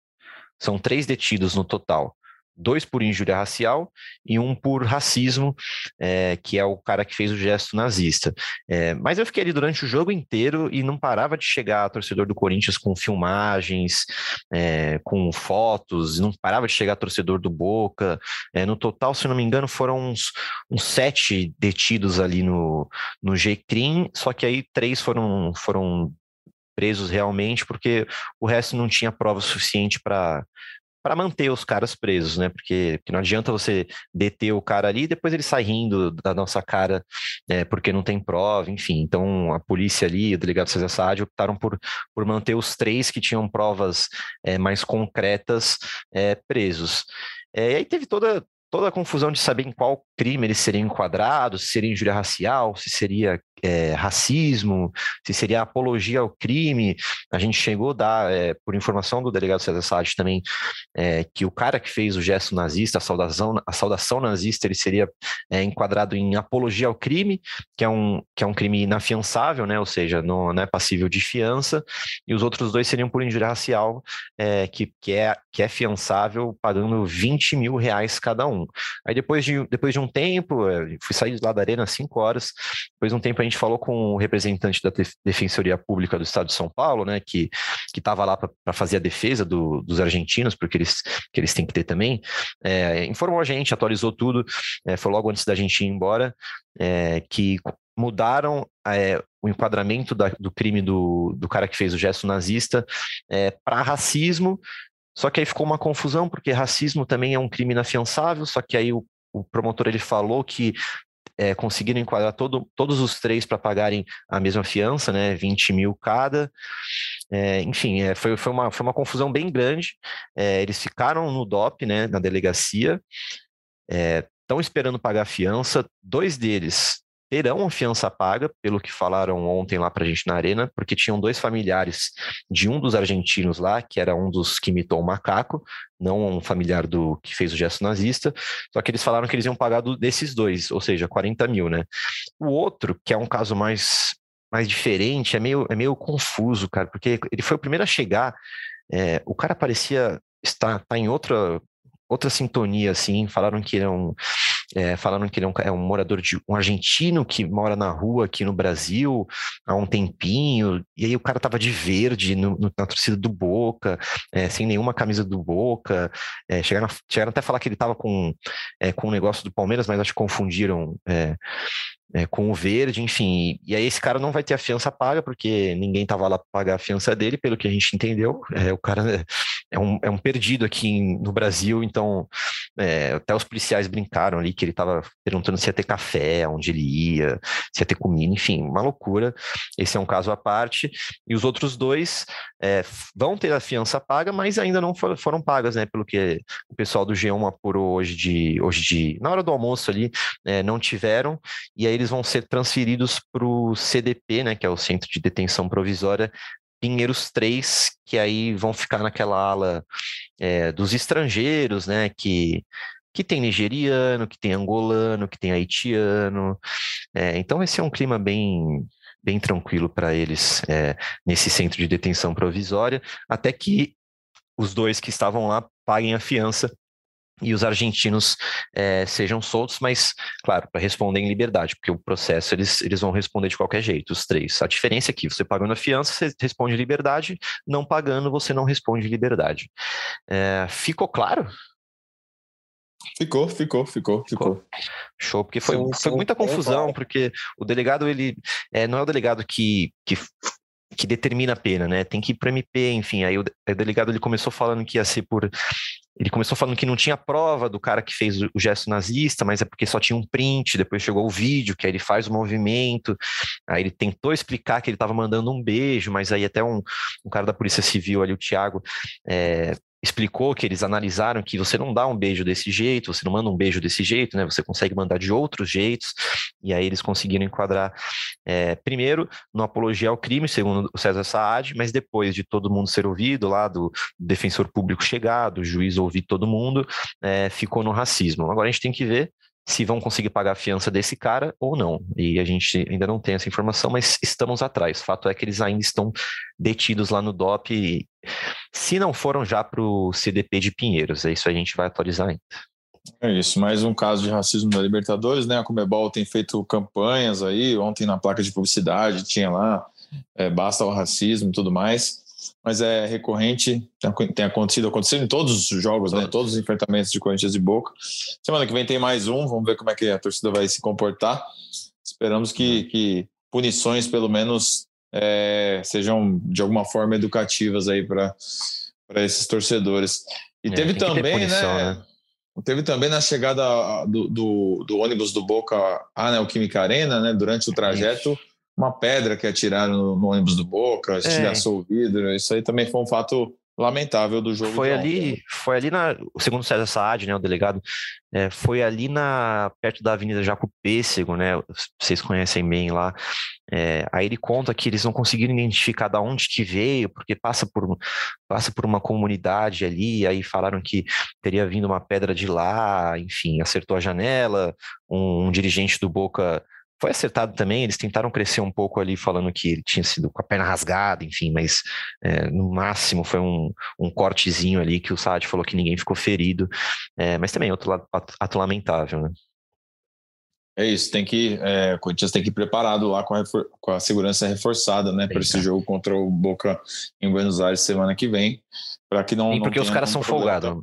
[SPEAKER 1] são três detidos no total dois por injúria racial e um por racismo, é, que é o cara que fez o gesto nazista. É, mas eu fiquei ali durante o jogo inteiro e não parava de chegar torcedor do Corinthians com filmagens, é, com fotos, não parava de chegar torcedor do Boca. No total, se não me engano, foram uns, uns sete detidos ali no, no GCRIM, só que aí três foram, foram presos realmente, porque o resto não tinha prova suficiente para para manter os caras presos, né? Porque, porque, não adianta você deter o cara ali e depois ele sai rindo da nossa cara é, porque não tem prova, enfim. Então a polícia ali, o delegado César Saad optaram por, por manter os três que tinham provas é, mais concretas é, presos. É, e aí teve toda, toda a confusão de saber em qual crime eles seriam enquadrados, se seria injúria racial, se seria é, racismo, se seria apologia ao crime. A gente chegou a dar, é, por informação do delegado César Sade também, é, que o cara que fez o gesto nazista, a saudação, a saudação nazista, ele seria é, enquadrado em apologia ao crime, que é um, que é um crime inafiançável, né? ou seja, não, não é passível de fiança, e os outros dois seriam por injúria racial, é, que, que, é, que é fiançável pagando 20 mil reais cada um. Aí depois de, depois de um tempo, é, fui sair lá da arena às 5 horas, depois de um tempo a gente falou com o representante da Defensoria Pública do Estado de São Paulo, né, que estava lá para fazer a defesa do, dos argentinos, porque eles, que eles têm que ter também, é, informou a gente, atualizou tudo, é, foi logo antes da gente ir embora, é, que mudaram é, o enquadramento da, do crime do, do cara que fez o gesto nazista é, para racismo, só que aí ficou uma confusão, porque racismo também é um crime inafiançável, só que aí o, o promotor ele falou que é, conseguiram enquadrar todo, todos os três para pagarem a mesma fiança, né, 20 mil cada. É, enfim, é, foi, foi, uma, foi uma confusão bem grande. É, eles ficaram no DOP, né, na delegacia, estão é, esperando pagar a fiança. Dois deles terão fiança paga, pelo que falaram ontem lá para a gente na arena, porque tinham dois familiares de um dos argentinos lá, que era um dos que imitou o macaco, não um familiar do que fez o gesto nazista, só que eles falaram que eles iam pagar do, desses dois, ou seja, 40 mil, né? O outro, que é um caso mais, mais diferente, é meio, é meio confuso, cara, porque ele foi o primeiro a chegar, é, o cara parecia estar tá em outra outra sintonia, assim, falaram que é um, é, falaram que ele é um, é um, morador de um argentino que mora na rua aqui no Brasil há um tempinho, e aí o cara tava de verde no, no, na torcida do Boca, é, sem nenhuma camisa do Boca, é, chegaram, chegaram até a falar que ele tava com, é, com um negócio do Palmeiras, mas acho que confundiram é, é, com o verde, enfim. E aí esse cara não vai ter a fiança paga, porque ninguém estava lá para pagar a fiança dele, pelo que a gente entendeu. É, o cara é um, é um perdido aqui no Brasil, então é, até os policiais brincaram ali que ele estava perguntando se ia ter café, onde ele ia, se ia ter comida, enfim, uma loucura. Esse é um caso à parte. E os outros dois é, vão ter a fiança paga, mas ainda não for, foram pagas, né? Pelo que o pessoal do G1 apurou hoje de hoje de na hora do almoço ali, é, não tiveram, e aí eles vão ser transferidos para o CDP, né? Que é o Centro de Detenção Provisória Pinheiros 3, que aí vão ficar naquela ala é, dos estrangeiros, né? Que, que tem nigeriano, que tem angolano, que tem haitiano. É, então vai ser um clima bem, bem tranquilo para eles é, nesse centro de detenção provisória, até que os dois que estavam lá paguem a fiança e os argentinos é, sejam soltos, mas, claro, para responder em liberdade, porque o processo eles, eles vão responder de qualquer jeito, os três. A diferença é que você pagando a fiança, você responde em liberdade, não pagando, você não responde em liberdade. É, ficou claro?
[SPEAKER 2] Ficou, ficou, ficou, ficou.
[SPEAKER 1] Show, porque foi, sim, foi muita confusão, porque o delegado, ele é, não é o delegado que, que que determina a pena, né? Tem que ir para MP, enfim. Aí o, delegado ele começou falando que ia ser por ele começou falando que não tinha prova do cara que fez o gesto nazista, mas é porque só tinha um print, depois chegou o vídeo, que aí ele faz o movimento, aí ele tentou explicar que ele estava mandando um beijo, mas aí até um, um cara da Polícia Civil ali, o Thiago, é, explicou que eles analisaram que você não dá um beijo desse jeito, você não manda um beijo desse jeito, né? Você consegue mandar de outros jeitos, e aí eles conseguiram enquadrar é, primeiro no apologia ao crime, segundo o César Saad, mas depois de todo mundo ser ouvido, lá do defensor público chegar, do juiz ouvir todo mundo, é, ficou no racismo. Agora a gente tem que ver se vão conseguir pagar a fiança desse cara ou não. E a gente ainda não tem essa informação, mas estamos atrás. O fato é que eles ainda estão detidos lá no DOP, e, se não foram já para o CDP de Pinheiros. É isso a gente vai atualizar ainda.
[SPEAKER 2] É isso, mais um caso de racismo da Libertadores, né? A Comebol tem feito campanhas aí, ontem na placa de publicidade tinha lá, é, basta o racismo e tudo mais mas é recorrente, tem acontecido, acontecido em todos os jogos, né? Todos os enfrentamentos de Corinthians e Boca. Semana que vem tem mais um, vamos ver como é que a torcida vai se comportar. Esperamos que, que punições, pelo menos, é, sejam de alguma forma educativas aí para esses torcedores. E é, teve também, punição, né? né? Teve também na chegada do, do, do, ônibus do Boca à Neoquímica Arena, né? Durante o trajeto. Uma pedra que atiraram no, no ônibus do Boca, estilhaçou é. o vidro. Isso aí também foi um fato lamentável do jogo.
[SPEAKER 1] Foi ali, ontem. foi ali na, segundo César Saad, né, o delegado, é, foi ali na perto da Avenida Jaco Pêssego, né? Vocês conhecem bem lá. É, aí ele conta que eles não conseguiram identificar de onde que veio, porque passa por passa por uma comunidade ali. Aí falaram que teria vindo uma pedra de lá, enfim, acertou a janela. Um, um dirigente do Boca foi acertado também, eles tentaram crescer um pouco ali, falando que ele tinha sido com a perna rasgada, enfim, mas é, no máximo foi um, um cortezinho ali que o Saad falou que ninguém ficou ferido, é, mas também outro lado ato lamentável, né?
[SPEAKER 2] É isso, tem que. É, o Corinthians tem que ir preparado lá com a, com a segurança reforçada, né? Para esse jogo contra o Boca em Buenos Aires semana que vem. Para que não.
[SPEAKER 1] E porque
[SPEAKER 2] não
[SPEAKER 1] os caras são folgados.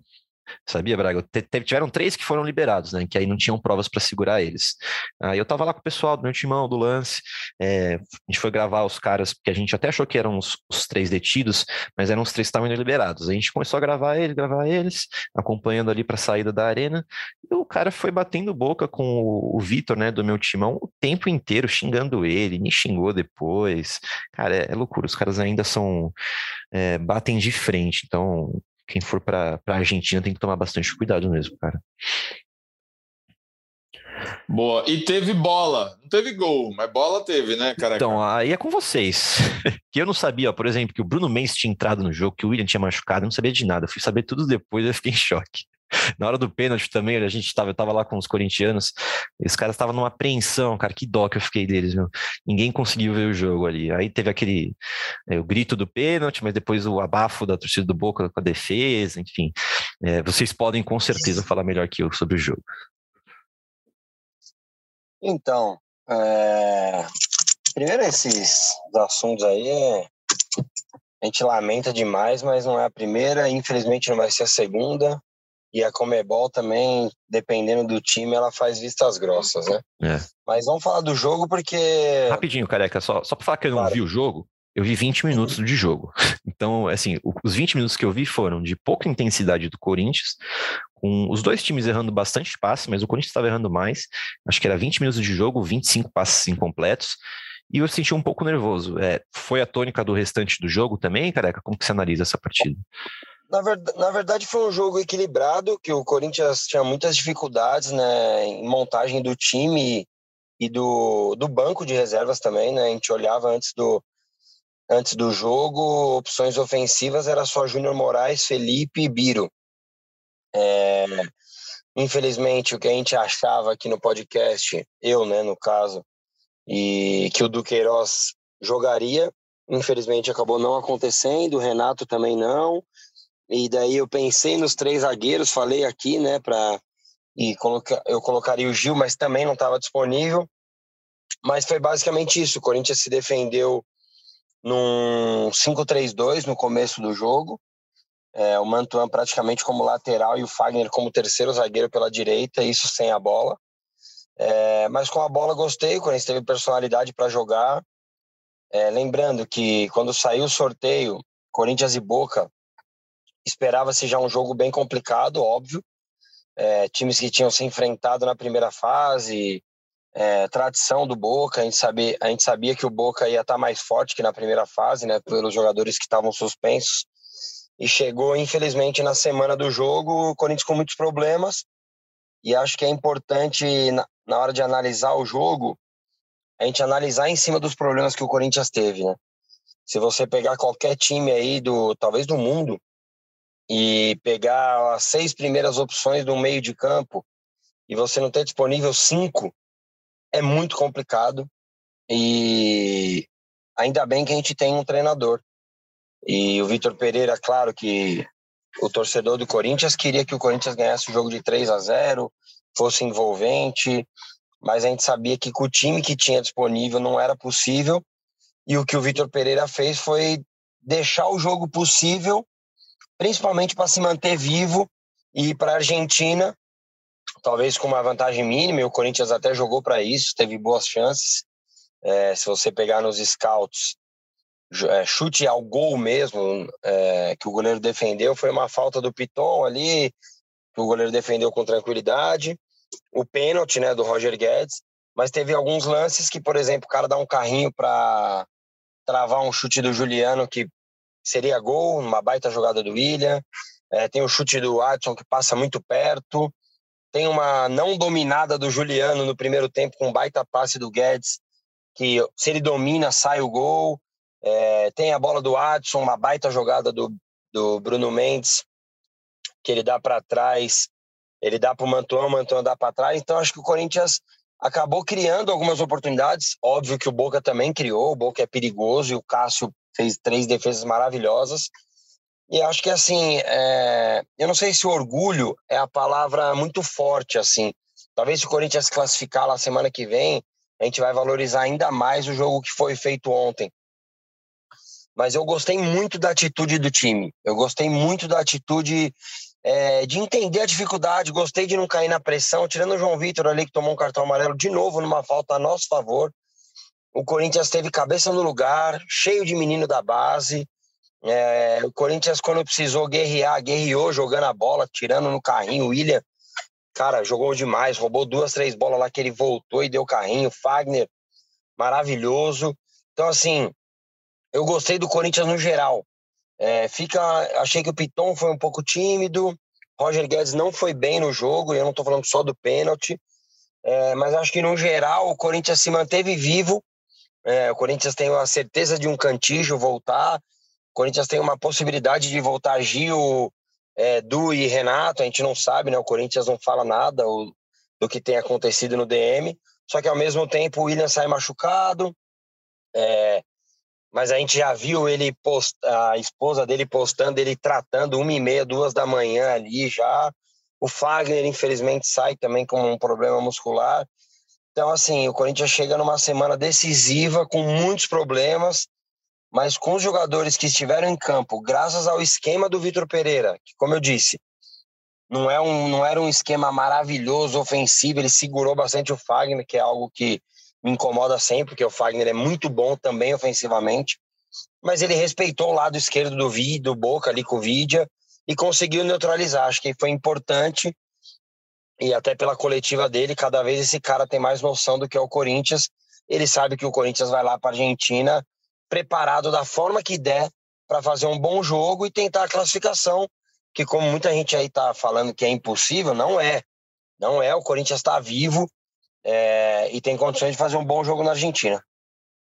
[SPEAKER 1] Sabia, Braga? Tiveram três que foram liberados, né? Que aí não tinham provas para segurar eles. Aí eu tava lá com o pessoal do meu timão, do lance. É, a gente foi gravar os caras, porque a gente até achou que eram os, os três detidos, mas eram os três que estavam liberados. A gente começou a gravar eles, gravar eles, acompanhando ali para a saída da arena. E o cara foi batendo boca com o, o Vitor, né, do meu timão, o tempo inteiro, xingando ele, me xingou depois. Cara, é, é loucura. Os caras ainda são. É, batem de frente. Então, quem for para a Argentina tem que tomar bastante cuidado mesmo, cara.
[SPEAKER 2] Boa. E teve bola. Não teve gol, mas bola teve, né, cara?
[SPEAKER 1] Então, aí é com vocês. que eu não sabia, ó, por exemplo, que o Bruno Mendes tinha entrado no jogo, que o William tinha machucado, eu não sabia de nada. Eu fui saber tudo depois e eu fiquei em choque. Na hora do pênalti também, a gente tava, eu tava lá com os corintianos, os caras estavam numa apreensão, cara, que dó que eu fiquei deles, meu. Ninguém conseguiu ver o jogo ali. Aí teve aquele é, o grito do pênalti, mas depois o abafo da torcida do Boca com a defesa, enfim. É, vocês podem com certeza falar melhor que eu sobre o jogo.
[SPEAKER 4] Então, é... primeiro esses assuntos aí é... a gente lamenta demais, mas não é a primeira, infelizmente não vai ser a segunda. E a Comebol também, dependendo do time, ela faz vistas grossas, né?
[SPEAKER 1] É.
[SPEAKER 4] Mas vamos falar do jogo porque.
[SPEAKER 1] Rapidinho, careca, só, só pra falar que eu não claro. vi o jogo, eu vi 20 minutos de jogo. Então, assim, os 20 minutos que eu vi foram de pouca intensidade do Corinthians, com os dois times errando bastante passe, mas o Corinthians estava errando mais. Acho que era 20 minutos de jogo, 25 passes incompletos. E eu senti um pouco nervoso. É, foi a tônica do restante do jogo também, careca? Como que você analisa essa partida?
[SPEAKER 4] Na verdade, na verdade, foi um jogo equilibrado, que o Corinthians tinha muitas dificuldades né, em montagem do time e do, do banco de reservas também. Né? A gente olhava antes do, antes do jogo, opções ofensivas era só Júnior Moraes, Felipe e Biro. É, infelizmente, o que a gente achava aqui no podcast, eu, né, no caso, e que o Duqueiroz jogaria, infelizmente acabou não acontecendo, o Renato também não. E daí eu pensei nos três zagueiros, falei aqui, né, para e coloca, eu colocaria o Gil, mas também não estava disponível. Mas foi basicamente isso. O Corinthians se defendeu num 5-3-2 no começo do jogo. É, o Mantuan praticamente como lateral e o Fagner como terceiro zagueiro pela direita, isso sem a bola. É, mas com a bola gostei, o Corinthians teve personalidade para jogar. É, lembrando que quando saiu o sorteio, Corinthians e Boca, esperava-se já um jogo bem complicado, óbvio. É, times que tinham se enfrentado na primeira fase, é, tradição do Boca, a gente, sabia, a gente sabia que o Boca ia estar tá mais forte que na primeira fase, né, pelos jogadores que estavam suspensos. E chegou, infelizmente, na semana do jogo, o Corinthians com muitos problemas. E acho que é importante, na, na hora de analisar o jogo, a gente analisar em cima dos problemas que o Corinthians teve, né? Se você pegar qualquer time aí do, talvez do mundo, e pegar as seis primeiras opções do meio de campo e você não ter disponível cinco, é muito complicado. E ainda bem que a gente tem um treinador. E o Vitor Pereira, claro que o torcedor do Corinthians queria que o Corinthians ganhasse o jogo de 3 a 0, fosse envolvente, mas a gente sabia que com o time que tinha disponível não era possível. E o que o Vitor Pereira fez foi deixar o jogo possível, principalmente para se manter vivo e para a Argentina, talvez com uma vantagem mínima. O Corinthians até jogou para isso, teve boas chances. É, se você pegar nos scouts, é, chute ao gol mesmo, é, que o goleiro defendeu, foi uma falta do Piton ali, que o goleiro defendeu com tranquilidade. O pênalti né, do Roger Guedes, mas teve alguns lances que, por exemplo, o cara dá um carrinho para travar um chute do Juliano que seria gol, uma baita jogada do William. É, tem o chute do Watson que passa muito perto. Tem uma não dominada do Juliano no primeiro tempo com um baita passe do Guedes, que se ele domina, sai o gol. É, tem a bola do Adson, uma baita jogada do, do Bruno Mendes, que ele dá para trás, ele dá para o Mantuan, o Mantuan dá para trás. Então, acho que o Corinthians acabou criando algumas oportunidades. Óbvio que o Boca também criou, o Boca é perigoso e o Cássio fez três defesas maravilhosas. E acho que, assim, é... eu não sei se orgulho é a palavra muito forte, assim. Talvez se o Corinthians se classificar lá semana que vem, a gente vai valorizar ainda mais o jogo que foi feito ontem mas eu gostei muito da atitude do time. Eu gostei muito da atitude é, de entender a dificuldade, gostei de não cair na pressão, tirando o João Vitor ali que tomou um cartão amarelo de novo numa falta a nosso favor. O Corinthians teve cabeça no lugar, cheio de menino da base. É, o Corinthians, quando precisou guerrear, guerreou jogando a bola, tirando no carrinho. O William, cara, jogou demais, roubou duas, três bolas lá que ele voltou e deu carrinho. Fagner, maravilhoso. Então, assim, eu gostei do Corinthians no geral. É, fica, achei que o Piton foi um pouco tímido, Roger Guedes não foi bem no jogo, e eu não estou falando só do pênalti, é, mas acho que no geral o Corinthians se manteve vivo. É, o Corinthians tem a certeza de um cantijo voltar, o Corinthians tem uma possibilidade de voltar Gil, é, Du e Renato, a gente não sabe, né? O Corinthians não fala nada o, do que tem acontecido no DM, só que ao mesmo tempo o William sai machucado, é, mas a gente já viu ele post, a esposa dele postando ele tratando uma e meia, duas da manhã ali já. O Fagner, infelizmente, sai também com um problema muscular. Então, assim, o Corinthians chega numa semana decisiva, com muitos problemas, mas com os jogadores que estiveram em campo, graças ao esquema do Vitor Pereira, que, como eu disse, não, é um, não era um esquema maravilhoso, ofensivo, ele segurou bastante o Fagner, que é algo que me incomoda sempre, porque o Fagner é muito bom também ofensivamente. mas ele respeitou o lado esquerdo do, Vi, do Boca ali com o Vidia e conseguiu neutralizar. Acho que foi importante e até pela coletiva dele, cada vez esse cara tem mais noção do que é o Corinthians. Ele sabe que o Corinthians vai lá para a Argentina preparado da forma que der para fazer um bom jogo e tentar a classificação, que como muita gente aí está falando que é impossível, não é. Não é, o Corinthians está vivo é, e tem condições de fazer um bom jogo na Argentina.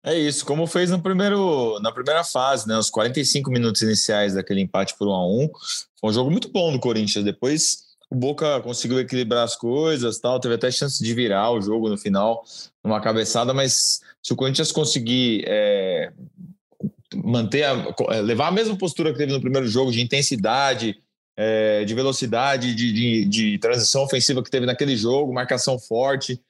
[SPEAKER 2] É isso, como fez no primeiro, na primeira fase, né? Os 45 minutos iniciais daquele empate por 1 a 1 Foi um jogo muito bom do Corinthians. Depois o Boca conseguiu equilibrar as coisas, tal, teve até chance de virar o jogo no final, numa cabeçada, mas se o Corinthians conseguir é, manter a, é, levar a mesma postura que teve no primeiro jogo de intensidade, é, de velocidade, de, de, de, transição ofensiva que teve naquele jogo, marcação forte,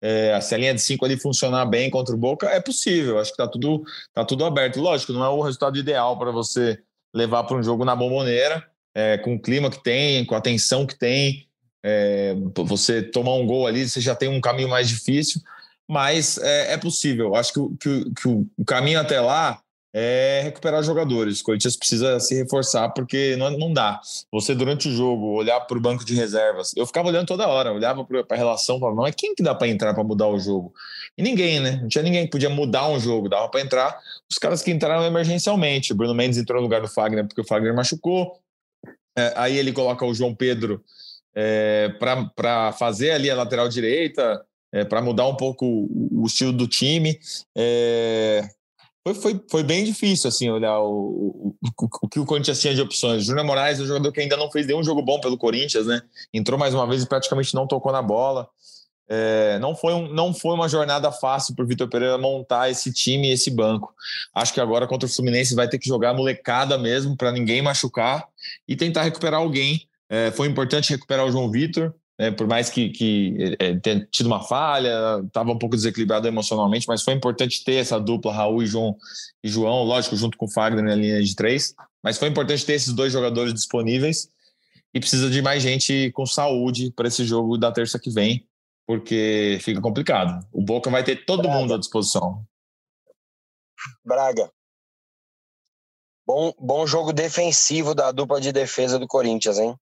[SPEAKER 2] é, se a linha de cinco ali funcionar bem contra o Boca, é possível. Acho que tá tudo, tá tudo aberto. Lógico, não é o resultado ideal para você levar para um jogo na bomboneira, é, com o clima que tem, com a tensão que tem. É, você tomar um gol ali, você já tem um caminho mais difícil, mas é, é possível. Acho que, que, que o caminho até lá é recuperar jogadores. O Corinthians precisa se reforçar porque não, não dá. Você, durante o jogo, olhar para o banco de reservas. Eu ficava olhando toda hora, olhava para a relação, falava, não, é quem que dá para entrar para mudar o jogo? E ninguém, né? Não tinha ninguém que podia mudar um jogo, dava para entrar os caras que entraram emergencialmente. O Bruno Mendes entrou no lugar do Fagner porque o Fagner machucou. É, aí ele coloca o João Pedro é, para fazer ali a lateral direita, é, para mudar um pouco o, o, estilo do time. É, foi, foi, foi bem difícil, assim, olhar o, o, o, que o Corinthians tinha de opções. Júnior Moraes é um jogador que ainda não fez nenhum jogo bom pelo Corinthians, né? Entrou mais uma vez e praticamente não tocou na bola. É, não, foi um, não foi uma jornada fácil para o Vitor Pereira montar esse time e esse banco. Acho que agora contra o Fluminense vai ter que jogar molecada mesmo para ninguém machucar e tentar recuperar alguém. É, foi importante recuperar o João Vitor, né, por mais que, que é, tenha tido uma falha, estava um pouco desequilibrado emocionalmente, mas foi importante ter essa dupla, Raul e João, e João lógico, junto com o Fagner na linha de três, mas foi importante ter esses dois jogadores disponíveis e precisa de mais gente com saúde para esse jogo da terça que vem, porque fica complicado. O Boca vai ter todo Braga. mundo à disposição.
[SPEAKER 4] Braga. Bom, bom jogo defensivo da dupla de defesa do Corinthians, hein?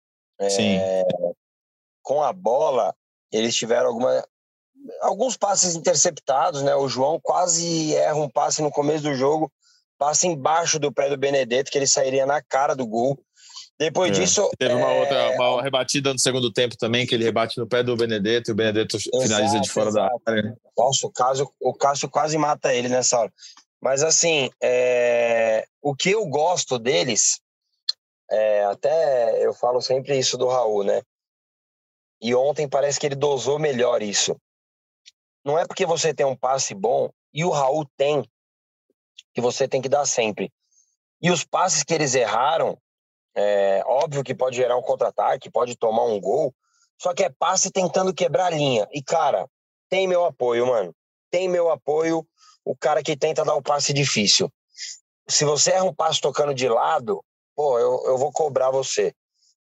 [SPEAKER 2] Sim. É,
[SPEAKER 4] com a bola, eles tiveram alguma, alguns passes interceptados, né? O João quase erra um passe no começo do jogo, passa embaixo do pé do Benedetto, que ele sairia na cara do gol. Depois é. disso.
[SPEAKER 2] Teve uma é... outra uma rebatida no segundo tempo também, que ele rebate no pé do Benedetto e o Benedetto exato, finaliza de fora exato. da área.
[SPEAKER 4] Nossa, o, caso, o Cássio quase mata ele nessa hora. Mas assim, é... o que eu gosto deles, é... até eu falo sempre isso do Raul, né? E ontem parece que ele dosou melhor isso. Não é porque você tem um passe bom, e o Raul tem, que você tem que dar sempre. E os passes que eles erraram, é óbvio que pode gerar um contra-ataque, pode tomar um gol, só que é passe tentando quebrar a linha. E, cara, tem meu apoio, mano. Tem meu apoio o cara que tenta dar o passe difícil. Se você erra um passe tocando de lado, pô, eu, eu vou cobrar você.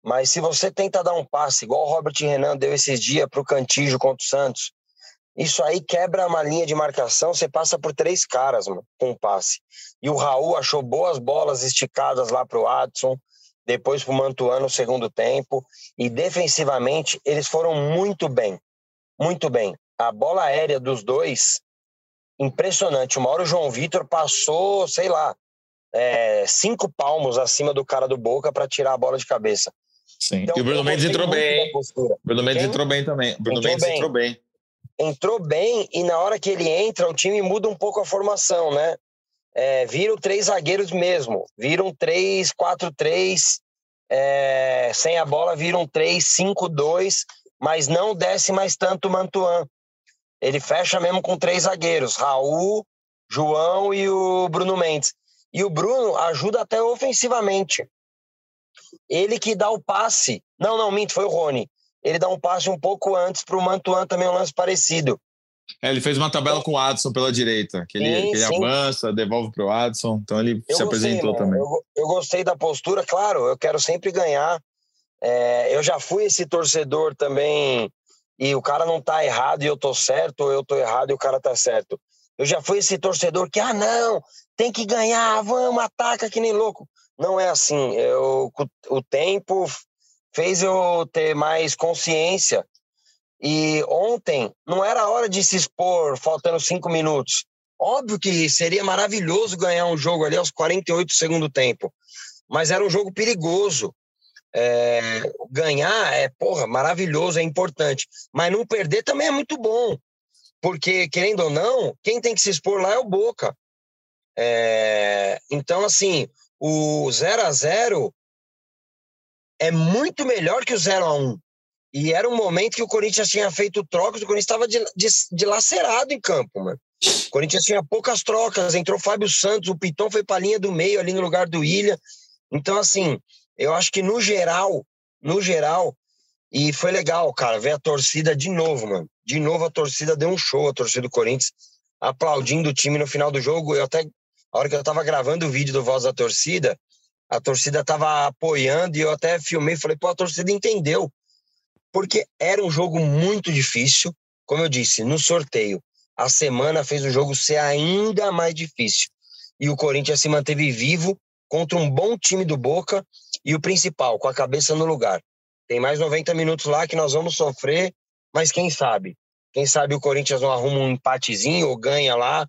[SPEAKER 4] Mas se você tenta dar um passe, igual o Robert Renan deu esses dias para o Cantijo contra o Santos, isso aí quebra uma linha de marcação, você passa por três caras mano, com um passe. E o Raul achou boas bolas esticadas lá para o Adson, depois para o Mantuan no segundo tempo. E defensivamente, eles foram muito bem. Muito bem. A bola aérea dos dois, impressionante. Uma hora o João Vitor passou, sei lá, é, cinco palmos acima do cara do Boca para tirar a bola de cabeça.
[SPEAKER 2] Sim. Então, e o Bruno Mendes entrou bem. O Bruno Mendes Quem? entrou bem também. O Bruno entrou Mendes bem. entrou bem.
[SPEAKER 4] Entrou bem e na hora que ele entra, o time muda um pouco a formação, né? É, viram três zagueiros mesmo. Viram três, quatro, três. É, sem a bola, viram três, cinco, dois. Mas não desce mais tanto o Mantuan. Ele fecha mesmo com três zagueiros: Raul, João e o Bruno Mendes. E o Bruno ajuda até ofensivamente. Ele que dá o passe. Não, não, minto, foi o Rony. Ele dá um passe um pouco antes para o Mantuan também, um lance parecido.
[SPEAKER 2] É, ele fez uma tabela com o Adson pela direita, que ele, sim, que ele avança, devolve para o Adson, então ele eu se gostei, apresentou mano. também.
[SPEAKER 4] Eu, eu, gostei da postura, claro, eu quero sempre ganhar. É, eu já fui esse torcedor também, e o cara não tá errado e eu tô certo, ou eu tô errado e o cara tá certo. Eu já fui esse torcedor que, ah, não, tem que ganhar, vamos, ataca que nem louco. Não é assim. Eu, o tempo fez eu ter mais consciência. E ontem não era hora de se expor faltando cinco minutos. Óbvio que seria maravilhoso ganhar um jogo ali aos 48 do segundo tempo, mas era um jogo perigoso. É, ganhar é, porra, maravilhoso, é importante. Mas não perder também é muito bom. Porque, querendo ou não, quem tem que se expor lá é o Boca. É, então, assim, o 0 a 0 é muito melhor que o 0 a 1 E era um momento que o Corinthians tinha feito trocas, o Corinthians estava dilacerado em campo, mano. O Corinthians tinha poucas trocas, entrou Fábio Santos, o Piton foi para a linha do meio ali no lugar do Ilha. Então, assim, eu acho que no geral, no geral, e foi legal, cara, ver a torcida de novo, mano. De novo a torcida deu um show, a torcida do Corinthians, aplaudindo o time no final do jogo. Eu até, a hora que eu tava gravando o vídeo do Voz da Torcida, a torcida tava apoiando e eu até filmei falei, pô, a torcida entendeu. Porque era um jogo muito difícil, como eu disse, no sorteio. A semana fez o jogo ser ainda mais difícil. E o Corinthians se manteve vivo contra um bom time do Boca e o principal, com a cabeça no lugar. Tem mais 90 minutos lá que nós vamos sofrer, mas quem sabe? Quem sabe o Corinthians não arruma um empatezinho ou ganha lá.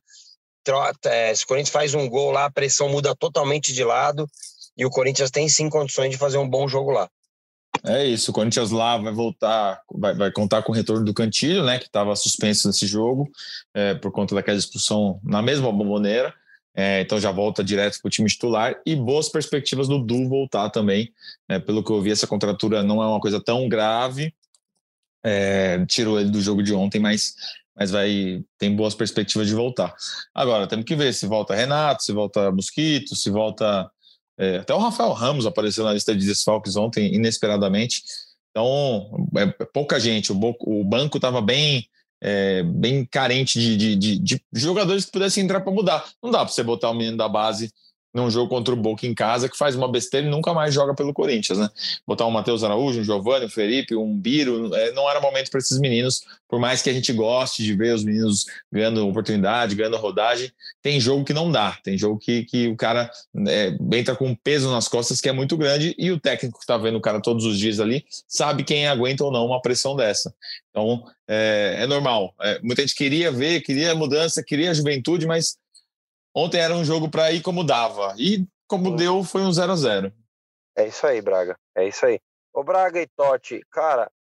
[SPEAKER 4] Trota, é, se o Corinthians faz um gol lá, a pressão muda totalmente de lado e o Corinthians tem sim condições de fazer um bom jogo lá.
[SPEAKER 2] É isso, o Corinthians lá vai voltar, vai, vai contar com o retorno do Cantilho, né, que estava suspenso nesse jogo, é, por conta daquela expulsão na mesma bomboneira. É, então já volta direto para o time titular e boas perspectivas do Du voltar também. É, pelo que eu vi, essa contratura não é uma coisa tão grave. É, tirou ele do jogo de ontem, mas, mas vai tem boas perspectivas de voltar. Agora, temos que ver se volta Renato, se volta Mosquito, se volta. É, até o Rafael Ramos apareceu na lista de desfalques ontem, inesperadamente. Então, é pouca gente. O, o banco estava bem é, bem carente de, de, de, de, jogadores que pudessem entrar para mudar. Não dá para você botar o menino da base num jogo contra o Boca em casa, que faz uma besteira e nunca mais joga pelo Corinthians, né? Botar um Matheus Araújo, um Giovanni, um Felipe, um Biro, é, não era momento para esses meninos, por mais que a gente goste de ver os meninos ganhando oportunidade, ganhando rodagem, tem jogo que não dá, tem jogo que, que o cara é, entra com um peso nas costas que é muito grande e o técnico que está vendo o cara todos os dias ali sabe quem aguenta ou não uma pressão dessa. Então, é, é normal. É, muita gente queria ver, queria mudança, queria juventude, mas Ontem era um jogo para ir como dava. E como Sim. deu, foi um 0 a 0
[SPEAKER 4] É isso aí, Braga. É isso aí. Ô, Braga e Totti, cara,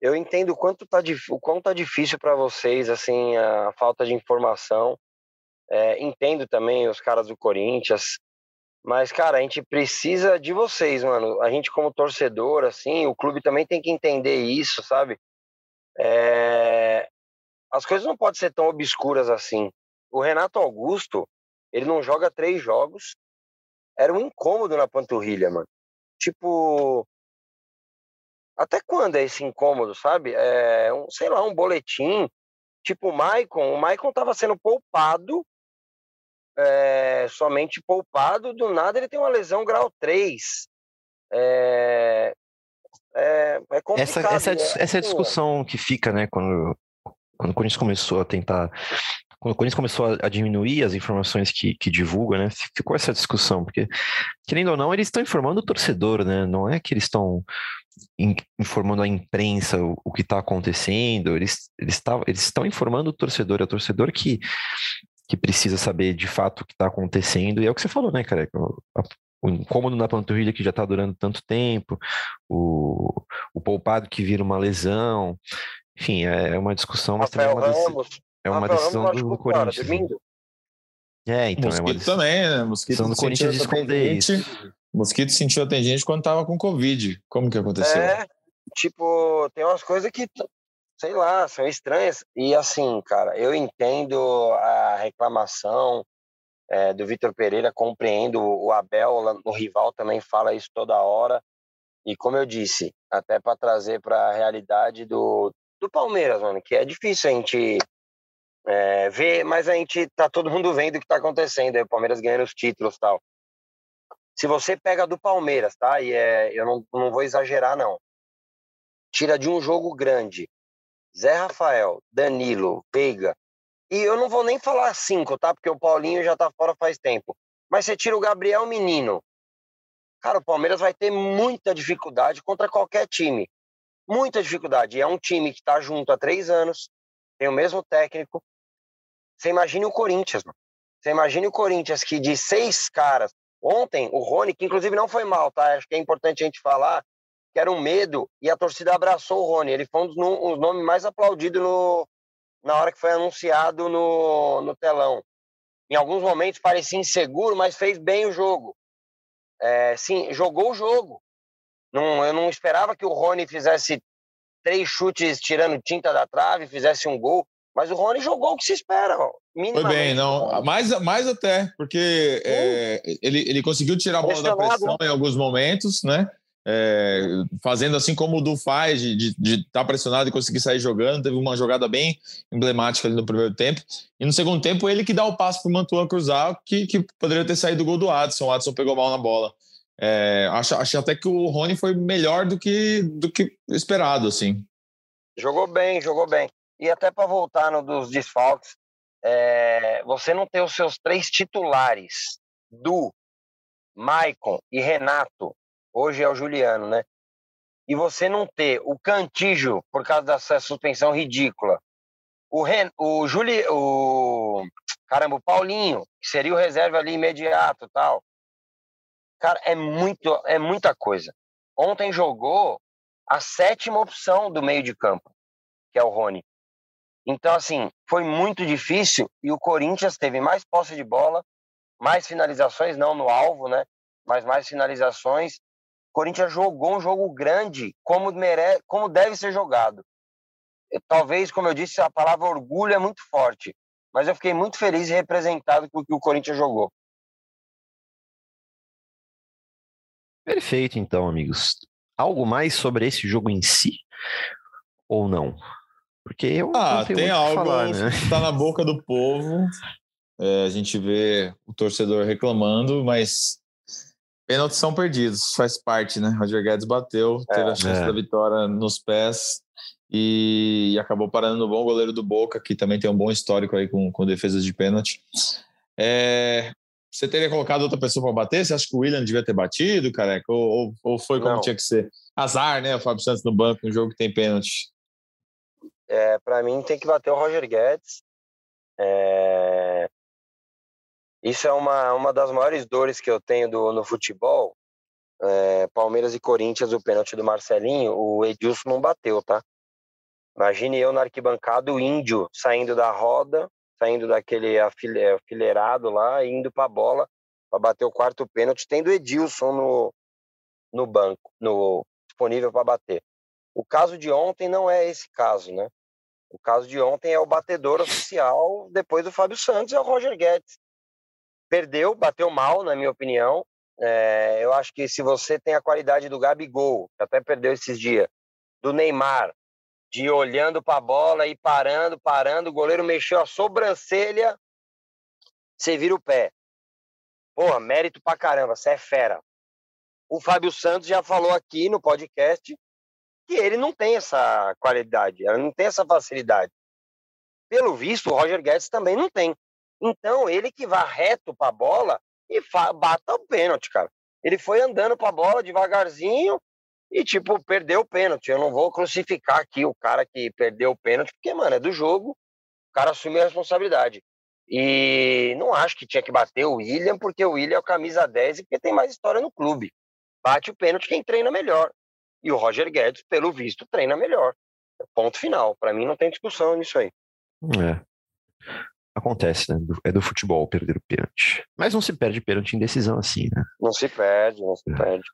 [SPEAKER 4] eu entendo o quanto tá, o quanto tá difícil para vocês, assim, a falta de informação. É, entendo também os caras do Corinthians. Mas, cara, a gente precisa de vocês, mano. A gente, como torcedor, assim, o clube também tem que entender isso, sabe? É... As coisas não podem ser tão obscuras assim. O Renato Augusto, ele não joga três jogos. Era um incômodo na panturrilha, mano. Tipo. Até quando é esse incômodo, sabe? É, um, sei lá, um boletim. Tipo o Maicon. O Maicon tava sendo poupado. É, somente poupado. Do nada ele tem uma lesão grau 3. É, é, é complicado.
[SPEAKER 1] Essa, essa, né? essa é a discussão que fica, né? Quando, quando o Corinthians começou a tentar quando o Corinthians começou a, diminuir as informações que, que divulga, né, ficou essa discussão, porque, querendo ou não, eles estão informando o torcedor, né, não é que eles estão informando a imprensa o, o que está acontecendo, eles, eles, tá, eles estão informando o torcedor, é o torcedor que, que precisa saber de fato o que está acontecendo, e é o que você falou, né, cara, o incômodo na panturrilha que já está durando tanto tempo, o, o poupado que vira uma lesão, enfim, é uma discussão, mas
[SPEAKER 4] Rafael também é uma Ramos,
[SPEAKER 1] é uma decisão do, do Corinthians. É, então
[SPEAKER 2] Mosquito
[SPEAKER 1] é uma
[SPEAKER 2] também, né? Mosquito
[SPEAKER 1] do Corinthians de esconder isso.
[SPEAKER 2] Mosquito sentiu atendente quando tava com Covid. Como que aconteceu?
[SPEAKER 4] É, tipo, tem umas coisas que, sei lá, são estranhas. E assim, cara, eu entendo a reclamação é, do Vitor Pereira, compreendo o Abel, o rival também fala isso toda hora. E como eu disse, até para trazer para a realidade do, do Palmeiras, mano, que é difícil a gente é, mas a gente tá todo mundo vendo o que tá acontecendo, aí o Palmeiras ganhando os títulos tal. Se você pega do Palmeiras, tá? E é, eu não, não vou exagerar, não. Tira de um jogo grande. Zé Rafael, Danilo, Veiga e eu não vou nem falar cinco, tá? Porque o Paulinho já tá fora faz tempo. Mas você tira o Gabriel Menino. Cara, o Palmeiras vai ter muita dificuldade contra qualquer time. Muita dificuldade. E é um time que está junto há três anos, tem o mesmo técnico. Você imagine o Corinthians, mano. Você imagine o Corinthians que de seis caras. Ontem, o Rony, que inclusive não foi mal, tá? Acho que é importante a gente falar que era um medo e a torcida abraçou o Rony. Ele foi um dos, nomes mais aplaudidos no, na hora que foi anunciado no, no telão. Em alguns momentos parecia inseguro, mas fez bem o jogo. É, sim, jogou o jogo. Não, eu não esperava que o Rony fizesse três chutes tirando tinta da trave, fizesse um gol. Mas o Rony jogou o que se espera.
[SPEAKER 2] Foi bem, não. Mais, mais até, porque é, ele, ele conseguiu tirar a bola da pressão em alguns momentos, né? É, fazendo assim como o Du faz, de estar tá pressionado e conseguir sair jogando. Teve uma jogada bem emblemática ali no primeiro tempo. E no segundo tempo, ele que dá o passo para o Mantua cruzar, que, que poderia ter saído o gol do Adson. O Adson pegou mal na bola. É, acho, acho até que o Rony foi melhor do que, do que esperado, assim.
[SPEAKER 4] Jogou bem, jogou bem. E até para voltar no dos desfalques, é, você não ter os seus três titulares, Du, Maicon e Renato, hoje é o Juliano, né? E você não ter o Cantígio por causa dessa suspensão ridícula, o, Ren, o Juli, o caramba, o Paulinho, que seria o reserva ali imediato, tal. Cara, é muito, é muita coisa. Ontem jogou a sétima opção do meio de campo, que é o Rony. Então, assim, foi muito difícil e o Corinthians teve mais posse de bola, mais finalizações, não no alvo, né? Mas mais finalizações o Corinthians jogou um jogo grande, como, mere... como deve ser jogado. Talvez, como eu disse, a palavra orgulho é muito forte, mas eu fiquei muito feliz e representado com o que o Corinthians jogou.
[SPEAKER 1] Perfeito, então, amigos. Algo mais sobre esse jogo em si? Ou não? Porque eu
[SPEAKER 2] ah, tem algo falar, né? que está na boca do povo. É, a gente vê o torcedor reclamando, mas Pênaltis são perdidos, faz parte, né? Roger Guedes bateu, é, teve a chance é. da vitória nos pés e acabou parando no bom goleiro do Boca, que também tem um bom histórico aí com, com defesas de pênalti. É, você teria colocado outra pessoa para bater? Você acha que o William devia ter batido, careca? Ou, ou, ou foi como Não. tinha que ser? Azar, né? O Fábio Santos no banco, um jogo que tem pênalti.
[SPEAKER 4] É, para mim tem que bater o Roger Guedes. É, isso é uma, uma das maiores dores que eu tenho do, no futebol. É, Palmeiras e Corinthians, o pênalti do Marcelinho, o Edilson não bateu, tá? Imagine eu na arquibancada, o índio saindo da roda, saindo daquele afileirado lá, indo para a bola para bater o quarto pênalti, tendo Edilson no, no banco, no disponível para bater. O caso de ontem não é esse caso, né? O caso de ontem é o batedor oficial, depois do Fábio Santos, é o Roger Guedes perdeu, bateu mal, na minha opinião. É, eu acho que se você tem a qualidade do Gabigol, que até perdeu esses dias, do Neymar, de olhando para a bola e parando, parando, o goleiro mexeu a sobrancelha, você vira o pé. Porra, mérito pra caramba, você é fera. O Fábio Santos já falou aqui no podcast ele não tem essa qualidade, ele não tem essa facilidade. Pelo visto, o Roger Guedes também não tem. Então, ele que vá reto para a bola e bata o pênalti, cara. Ele foi andando para a bola devagarzinho e, tipo, perdeu o pênalti. Eu não vou crucificar aqui o cara que perdeu o pênalti, porque, mano, é do jogo, o cara assume a responsabilidade. E não acho que tinha que bater o William, porque o William é o camisa 10 e porque tem mais história no clube. Bate o pênalti quem treina melhor. E o Roger Guedes, pelo visto, treina melhor. Ponto final. Para mim não tem discussão nisso aí.
[SPEAKER 1] É acontece, né? É do futebol perder o pênalti. Mas não se perde pênalti em decisão assim, né?
[SPEAKER 4] Não se perde, não se é. perde.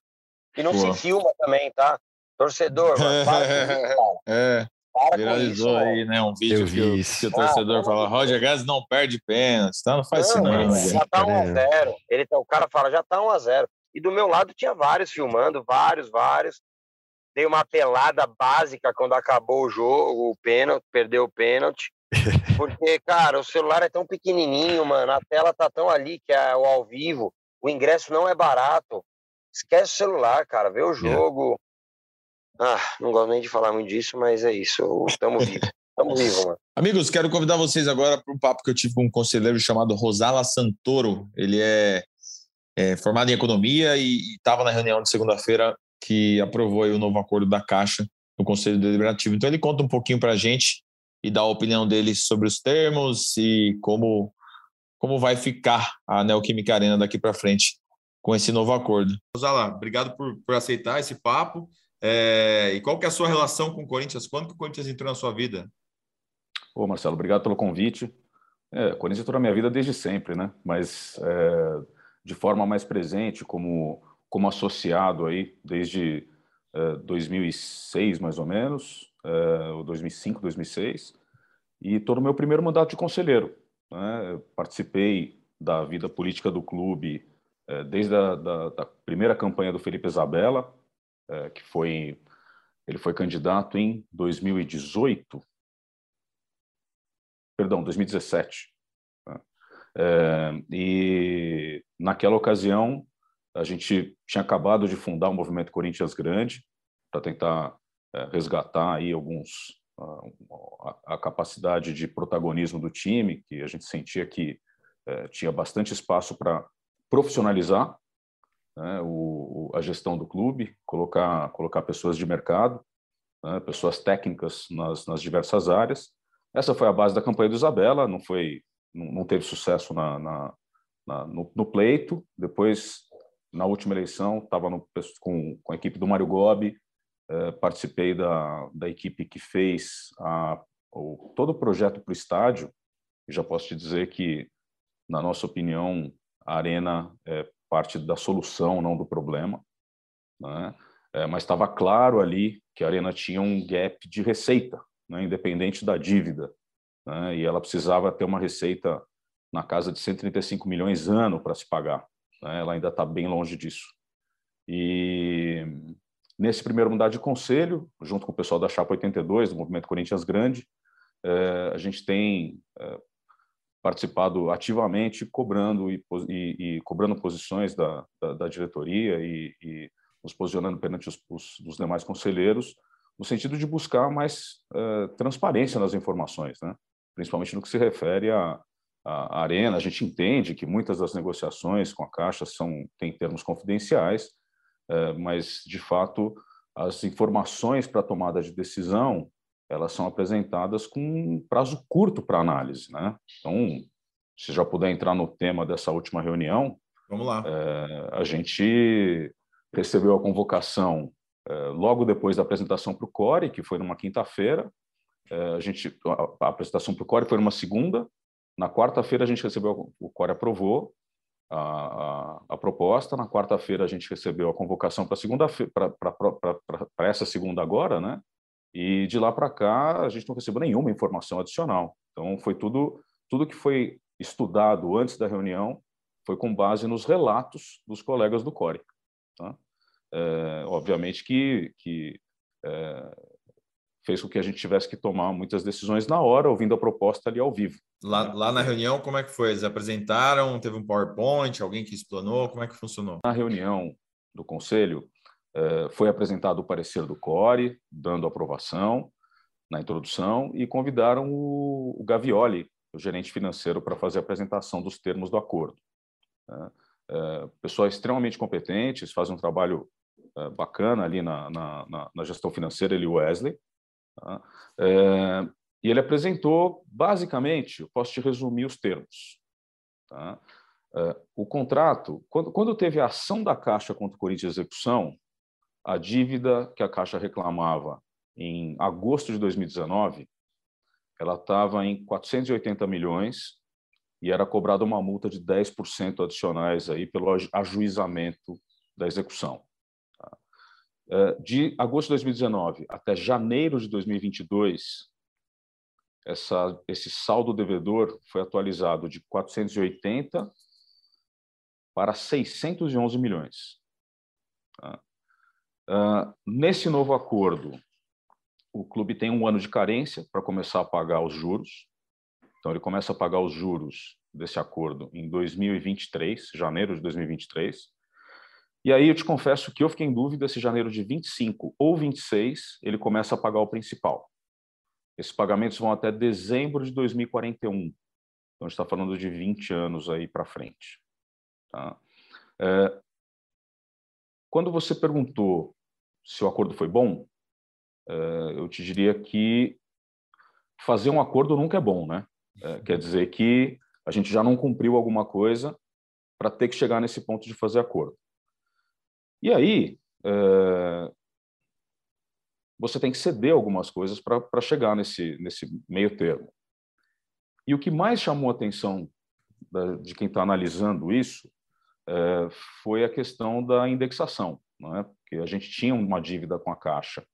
[SPEAKER 4] E não Boa. se filma também, tá? Torcedor, mano, para
[SPEAKER 2] com isso, É. Para Viralizou isso, aí, né? Um vídeo que o, que, o, torcedor ah, fala: Roger Guedes não perde pênalti, tá? Não faz isso, não.
[SPEAKER 4] Já tá 1x0. Ele, tá, o cara fala: já tá 1x0. E do meu lado tinha vários filmando, vários, vários. Dei uma pelada básica quando acabou o jogo, o pênalti, perdeu o pênalti. Porque, cara, o celular é tão pequenininho, mano, a tela tá tão ali que é o ao vivo, o ingresso não é barato. Esquece o celular, cara, vê o jogo. Ah, não gosto nem de falar muito disso, mas é isso, estamos vivos. Tamo vivo, mano.
[SPEAKER 2] Amigos, quero convidar vocês agora para um papo que eu tive com um conselheiro chamado Rosala Santoro. Ele é, é formado em economia e estava na reunião de segunda-feira que aprovou o novo acordo da Caixa no Conselho Deliberativo. Então ele conta um pouquinho para a gente e dá a opinião dele sobre os termos e como, como vai ficar a Neoquímica Arena daqui para frente com esse novo acordo.
[SPEAKER 5] Rosala, obrigado por, por aceitar esse papo. É, e qual que é a sua relação com o Corinthians? Quando que o Corinthians entrou na sua vida?
[SPEAKER 6] Ô, Marcelo, obrigado pelo convite. É, Corinthians entrou na minha vida desde sempre, né? Mas é, de forma mais presente, como, como associado aí, desde é, 2006, mais ou menos, é, 2005, 2006, e estou no meu primeiro mandato de conselheiro. Né? Participei da vida política do clube é, desde a da, da primeira campanha do Felipe Isabella, que foi ele foi candidato em 2018, perdão, 2017. Tá? É, e naquela ocasião a gente tinha acabado de fundar o movimento Corinthians Grande para tentar é, resgatar aí alguns a, a, capacidade de protagonismo do time, que a gente sentia que é, tinha bastante espaço para profissionalizar né, o, a gestão do clube, colocar colocar pessoas de mercado, né, pessoas técnicas nas, nas diversas áreas essa foi a base da campanha do Isabela, não foi, não, não teve sucesso na, na, na no, no, pleito. Depois, na última eleição, estava com, com a equipe do Mário Gobi, eh, participei da, da equipe que fez a, o, todo o projeto para o estádio. Já posso te dizer que, na nossa opinião, a arena é parte da solução, não do problema. Né? É, mas estava claro ali que a arena tinha um gap de receita né, independente da dívida. Né, e ela precisava ter uma receita na casa de 135 milhões ano para se pagar. Né, ela ainda está bem longe disso. E nesse primeiro mandato de conselho, junto com o pessoal da Chapa 82, do Movimento Corinthians Grande, é, a gente tem é, participado ativamente, cobrando e, e, e cobrando posições da, da, da diretoria e, e, nos posicionando perante os, os, demais conselheiros no sentido de buscar mais uh, transparência nas informações, né? principalmente no que se refere à, à, arena. A gente entende que muitas das negociações com a Caixa são têm termos confidenciais, uh, mas de fato as informações para tomada de decisão elas são apresentadas com um prazo curto para análise, né? Então, se já puder entrar no tema dessa última reunião,
[SPEAKER 5] vamos lá.
[SPEAKER 6] Uh, a gente recebeu a convocação eh, logo depois da apresentação para o Core, que foi numa quinta-feira, a gente a apresentação para o Core foi numa segunda. Na quarta-feira a gente recebeu o Core aprovou a, a, a proposta. Na quarta-feira a gente recebeu a convocação para segunda para essa segunda agora, né? E de lá para cá a gente não recebeu nenhuma informação adicional. Então foi tudo tudo que foi estudado antes da reunião foi com base nos relatos dos colegas do Core. Tá? é, obviamente que, que é, fez com que a gente tivesse que tomar muitas decisões na hora, ouvindo a proposta ali ao vivo.
[SPEAKER 5] Lá, lá na reunião, como é que foi? Eles apresentaram? Teve um PowerPoint? Alguém que explanou? Como é que funcionou?
[SPEAKER 6] Na reunião do conselho, é, foi apresentado o parecer do CORE, dando aprovação na introdução, e convidaram o, o Gavioli, o gerente financeiro, para fazer a apresentação dos termos do acordo. Né? É, pessoas extremamente competentes, fazem um trabalho é, bacana ali na, na, na, gestão financeira, ele Wesley. Tá? É, e ele apresentou, basicamente, posso te resumir os termos. Tá? É, o contrato, quando, quando teve a ação da Caixa contra o Corinthians de execução, a dívida que a Caixa reclamava em agosto de 2019, ela estava em 480 milhões e era cobrada uma multa de 10% adicionais aí pelo ajuizamento da execução. Eh, de agosto de 2019 até janeiro de 2022, essa, esse saldo devedor foi atualizado de 480 para 611 milhões. Uh, nesse novo acordo, o clube tem um ano de carência para começar a pagar os juros. Então, ele começa a pagar os juros desse acordo em 2023, janeiro de 2023. E aí eu te confesso que eu fiquei em dúvida se janeiro de 25 ou 26 ele começa a pagar o principal. Esses pagamentos vão até dezembro de 2041. Então, a gente está falando de 20 anos aí para frente. Tá? É, quando você perguntou se o acordo foi bom, é, eu te diria que fazer um acordo nunca é bom, né? É, quer dizer que a gente já não cumpriu alguma coisa para ter que chegar nesse ponto de fazer acordo. E aí, é, você tem que ceder algumas coisas para chegar nesse, nesse meio termo. E o que mais chamou a atenção da, de quem está analisando isso é, foi a questão da indexação, não é? porque a gente tinha uma dívida com a Caixa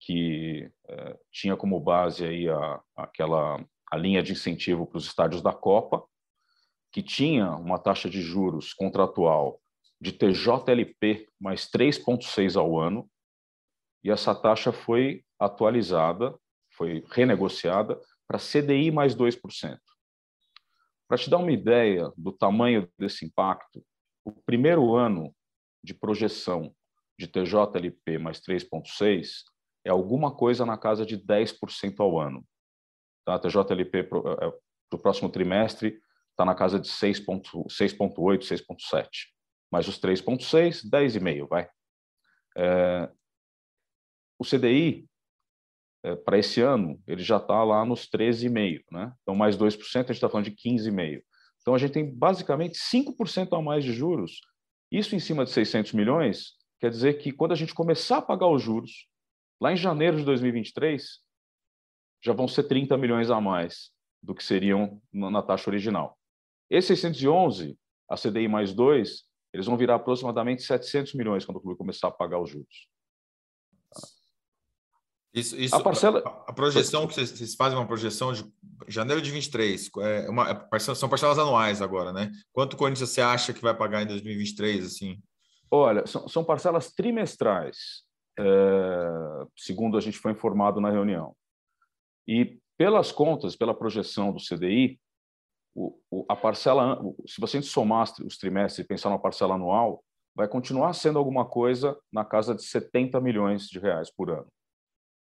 [SPEAKER 6] que é, tinha como base aí a, aquela a linha de incentivo para os estádios da Copa, que tinha uma taxa de juros contratual de TJLP mais 3,6 ao ano, e essa taxa foi atualizada, foi renegociada para CDI mais 2%. Para te dar uma ideia do tamanho desse impacto, o primeiro ano de projeção de TJLP mais 3,6 é alguma coisa na casa de 10% ao ano. Tá? TJLP para o é, próximo trimestre está na casa de 6,8, 6,7. Mais os 3,6, 10,5, vai. É, o CDI, é, para esse ano, ele já está lá nos 13,5%. Né? Então, mais 2%, a gente está falando de 15,5%. Então, a gente tem basicamente 5% a mais de juros. Isso em cima de 600 milhões quer dizer que quando a gente começar a pagar os juros, lá em janeiro de 2023, já vão ser 30 milhões a mais do que seriam na taxa original. Esses 611, a CDI mais 2, eles vão virar aproximadamente 700 milhões quando o clube começar a pagar os juros.
[SPEAKER 5] Isso, isso, a, parcela... a, a projeção que vocês, vocês, fazem uma projeção de janeiro de 23, é uma, é, são parcelas anuais agora, né? Quanto Corinthians você acha que vai pagar em 2023, assim?
[SPEAKER 6] Olha, são, são parcelas trimestrais, é, segundo a gente foi informado na reunião. E pelas contas, pela projeção do CDI, o, o, a parcela, se você somar os trimestres e pensar na parcela anual, vai continuar sendo alguma coisa na casa de 70 milhões de reais por ano.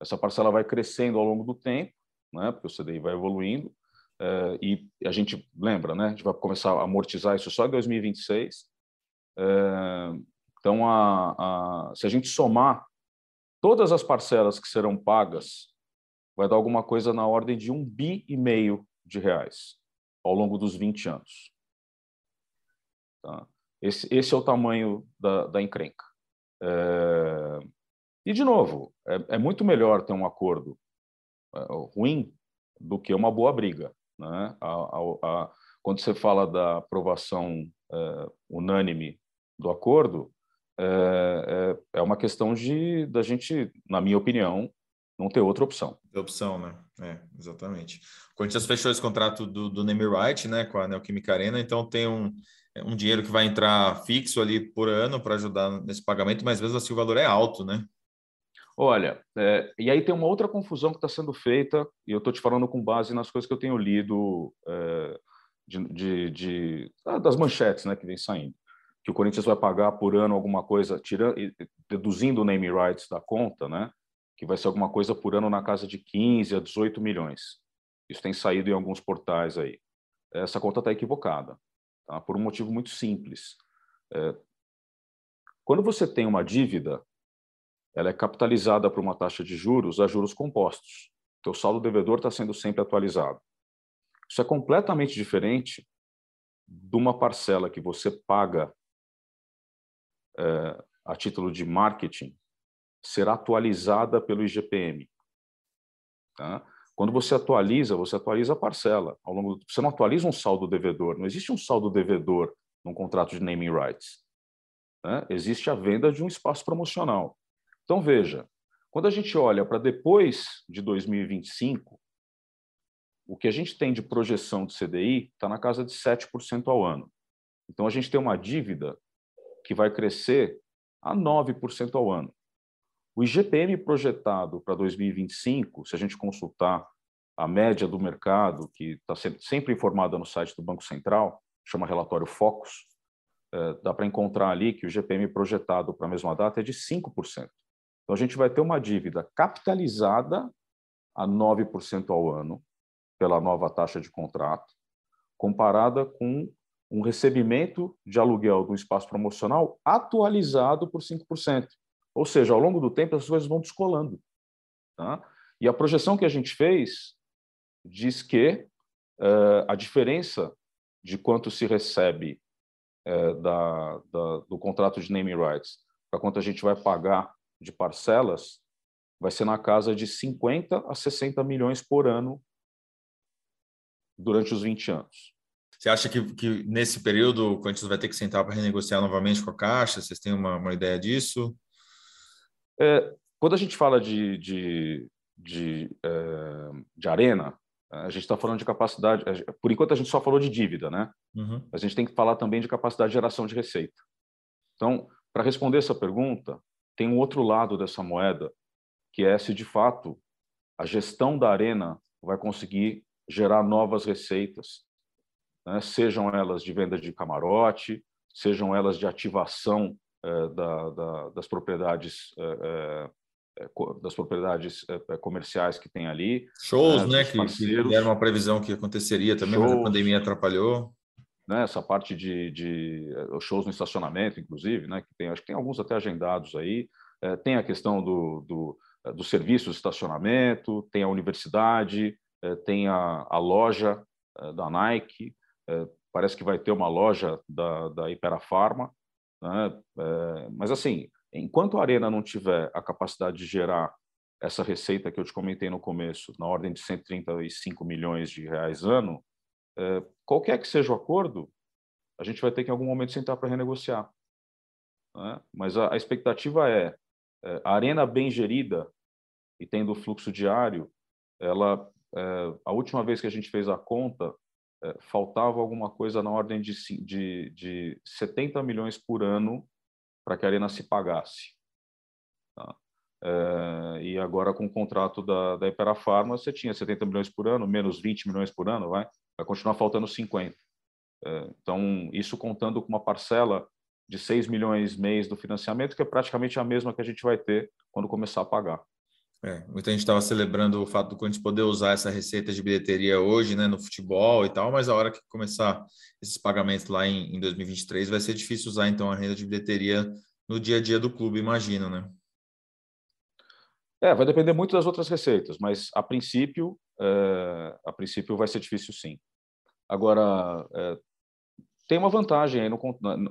[SPEAKER 6] Essa parcela vai crescendo ao longo do tempo, né, porque o CDI vai evoluindo, é, e a gente lembra, né, a gente vai começar a amortizar isso só em 2026. É, eh, então, a, a, se a gente somar todas as parcelas que serão pagas, vai dar alguma coisa na ordem de um bi e meio de reais ao longo dos 20 anos. Tá? Esse, esse é o tamanho da, da encrenca. É, e, de novo, é, é muito melhor ter um acordo é, ruim do que uma boa briga. Né? A, a, a, quando você fala da aprovação é, unânime do acordo, é, é, é, uma questão de da gente, na minha opinião, não ter outra opção.
[SPEAKER 5] Opção, né? É, exatamente. O Corinthians fechou esse contrato do, do Name Right, né, com a Neoquímica Arena, então tem um, um dinheiro que vai entrar fixo ali por ano para ajudar nesse pagamento, mas mesmo assim o valor é alto, né?
[SPEAKER 6] Olha, é, e aí tem uma outra confusão que está sendo feita, e eu estou te falando com base nas coisas que eu tenho lido é, de, de, de, ah, das manchetes né, que vem saindo. Que o Corinthians vai pagar por ano alguma coisa, tirando, deduzindo o name rights da conta, né, que vai ser alguma coisa por ano na casa de 15 a 18 milhões. Isso tem saído em alguns portais aí. Essa conta está equivocada, tá? por um motivo muito simples. É, quando você tem uma dívida ela é capitalizada por uma taxa de juros a juros compostos. Então, o saldo devedor está sendo sempre atualizado. Isso é completamente diferente de uma parcela que você paga é, a título de marketing ser atualizada pelo IGPM. Tá? Quando você atualiza, você atualiza a parcela. Ao longo do... Você não atualiza um saldo devedor. Não existe um saldo devedor num contrato de naming rights. Né? Existe a venda de um espaço promocional. Então, veja, quando a gente olha para depois de 2025, o que a gente tem de projeção de CDI está na casa de 7% ao ano. Então, a gente tem uma dívida que vai crescer a 9% ao ano. O IGPM projetado para 2025, se a gente consultar a média do mercado, que está sempre informada no site do Banco Central, chama relatório Focus, é, dá para encontrar ali que o IGPM projetado para a mesma data é de 5%. Então, a gente vai ter uma dívida capitalizada a 9% ao ano pela nova taxa de contrato, comparada com um recebimento de aluguel do espaço promocional atualizado por 5%. Ou seja, ao longo do tempo, as coisas vão descolando. Tá? E a projeção que a gente fez diz que uh, a diferença de quanto se recebe uh, da, da, do contrato de naming rights para quanto a gente vai pagar de parcelas vai ser na casa de 50 a 60 milhões por ano durante os 20 anos.
[SPEAKER 2] Você acha que, que nesse período o Corinthians vai ter que sentar para renegociar novamente com a Caixa? Vocês têm uma, uma ideia disso?
[SPEAKER 6] É, quando a gente fala de, de, de, é, de arena, a gente está falando de capacidade. Por enquanto, a gente só falou de dívida, né? Uhum. A gente tem que falar também de capacidade de geração de receita. Então, para responder essa pergunta, tem um outro lado dessa moeda, que é se de fato a gestão da arena vai conseguir gerar novas receitas, né? sejam elas de venda de camarote, sejam elas de ativação da, da, das propriedades eh, eh, das propriedades comerciais que tem ali.
[SPEAKER 2] Shows, né? Que, que deram uma previsão que aconteceria também, shows, mas a pandemia atrapalhou.
[SPEAKER 6] Né, essa parte de, de shows no estacionamento, inclusive, né? Que tem, acho que tem alguns até agendados aí. tem a questão do, do, do serviço de estacionamento, tem a universidade, tem a, a loja da Nike, parece que vai ter uma loja da, da Iperafarma, né? É, mas, assim, enquanto a Arena não tiver a capacidade de gerar essa receita que eu te comentei no começo, na ordem de 135 milhões de reais ano, é, qualquer que seja o acordo, a gente vai ter que em algum momento sentar para renegociar. Né? Mas a, a expectativa é, é, a Arena bem gerida e tendo fluxo diário, ela, é, a última vez que a gente fez a conta, faltava alguma coisa na ordem de, de, de 70 milhões por ano para que a Arena se pagasse. Tá? É, e agora, com o contrato da, da você tinha 70 milhões por ano, menos 20 milhões por ano, vai, vai continuar faltando 50. É, então, isso contando com uma parcela de 6 milhões mês do financiamento, que é praticamente a mesma que a gente vai ter quando começar a pagar.
[SPEAKER 2] É, muita gente estava celebrando o fato do Corinthians poder usar essa receita de bilheteria hoje, né, no futebol e tal, mas a hora que começar esses pagamentos lá em, em 2023 vai ser difícil usar então a renda de bilheteria no dia a dia do clube, imagino, né?
[SPEAKER 6] É, vai depender muito das outras receitas, mas a princípio, é, a princípio vai ser difícil sim. Agora, é, tem uma vantagem aí no,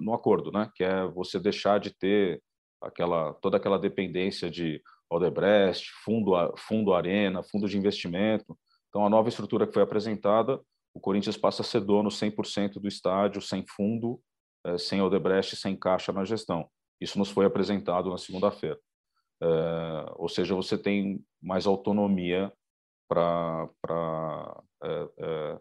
[SPEAKER 6] no acordo, né? Que é você deixar de ter aquela toda aquela dependência de Odebrecht, fundo, fundo Arena, fundo de investimento. Então, a nova estrutura que foi apresentada, o Corinthians passa a ser dono 100% do estádio, sem fundo, eh, sem Odebrecht, sem caixa na gestão. Isso nos foi apresentado na segunda-feira. É, ou seja, você tem mais autonomia para é, é,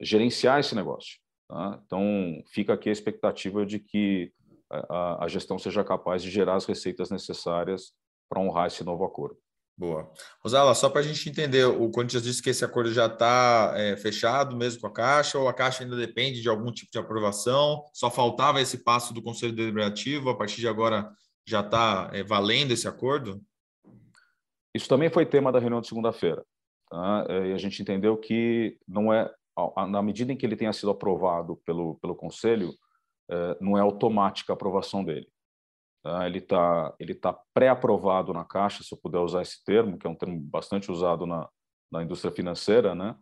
[SPEAKER 6] gerenciar esse negócio. Tá? Então, fica aqui a expectativa de que a, a gestão seja capaz de gerar as receitas necessárias para honrar esse novo acordo.
[SPEAKER 2] Boa. Rosala, só para a gente entender, o Corinthians disse que esse acordo já está é, fechado mesmo com a Caixa, ou a Caixa ainda depende de algum tipo de aprovação? Só faltava esse passo do Conselho Deliberativo, a partir de agora já está é, valendo esse acordo?
[SPEAKER 6] Isso também foi tema da reunião de segunda-feira. Tá? É, e a gente entendeu que não é, na medida em que ele tenha sido aprovado pelo, pelo Conselho, é, não é automática a aprovação dele. Tá? Ele está ele tá pré-aprovado na Caixa, se eu puder usar esse termo, que é um termo bastante usado na, na indústria financeira, né?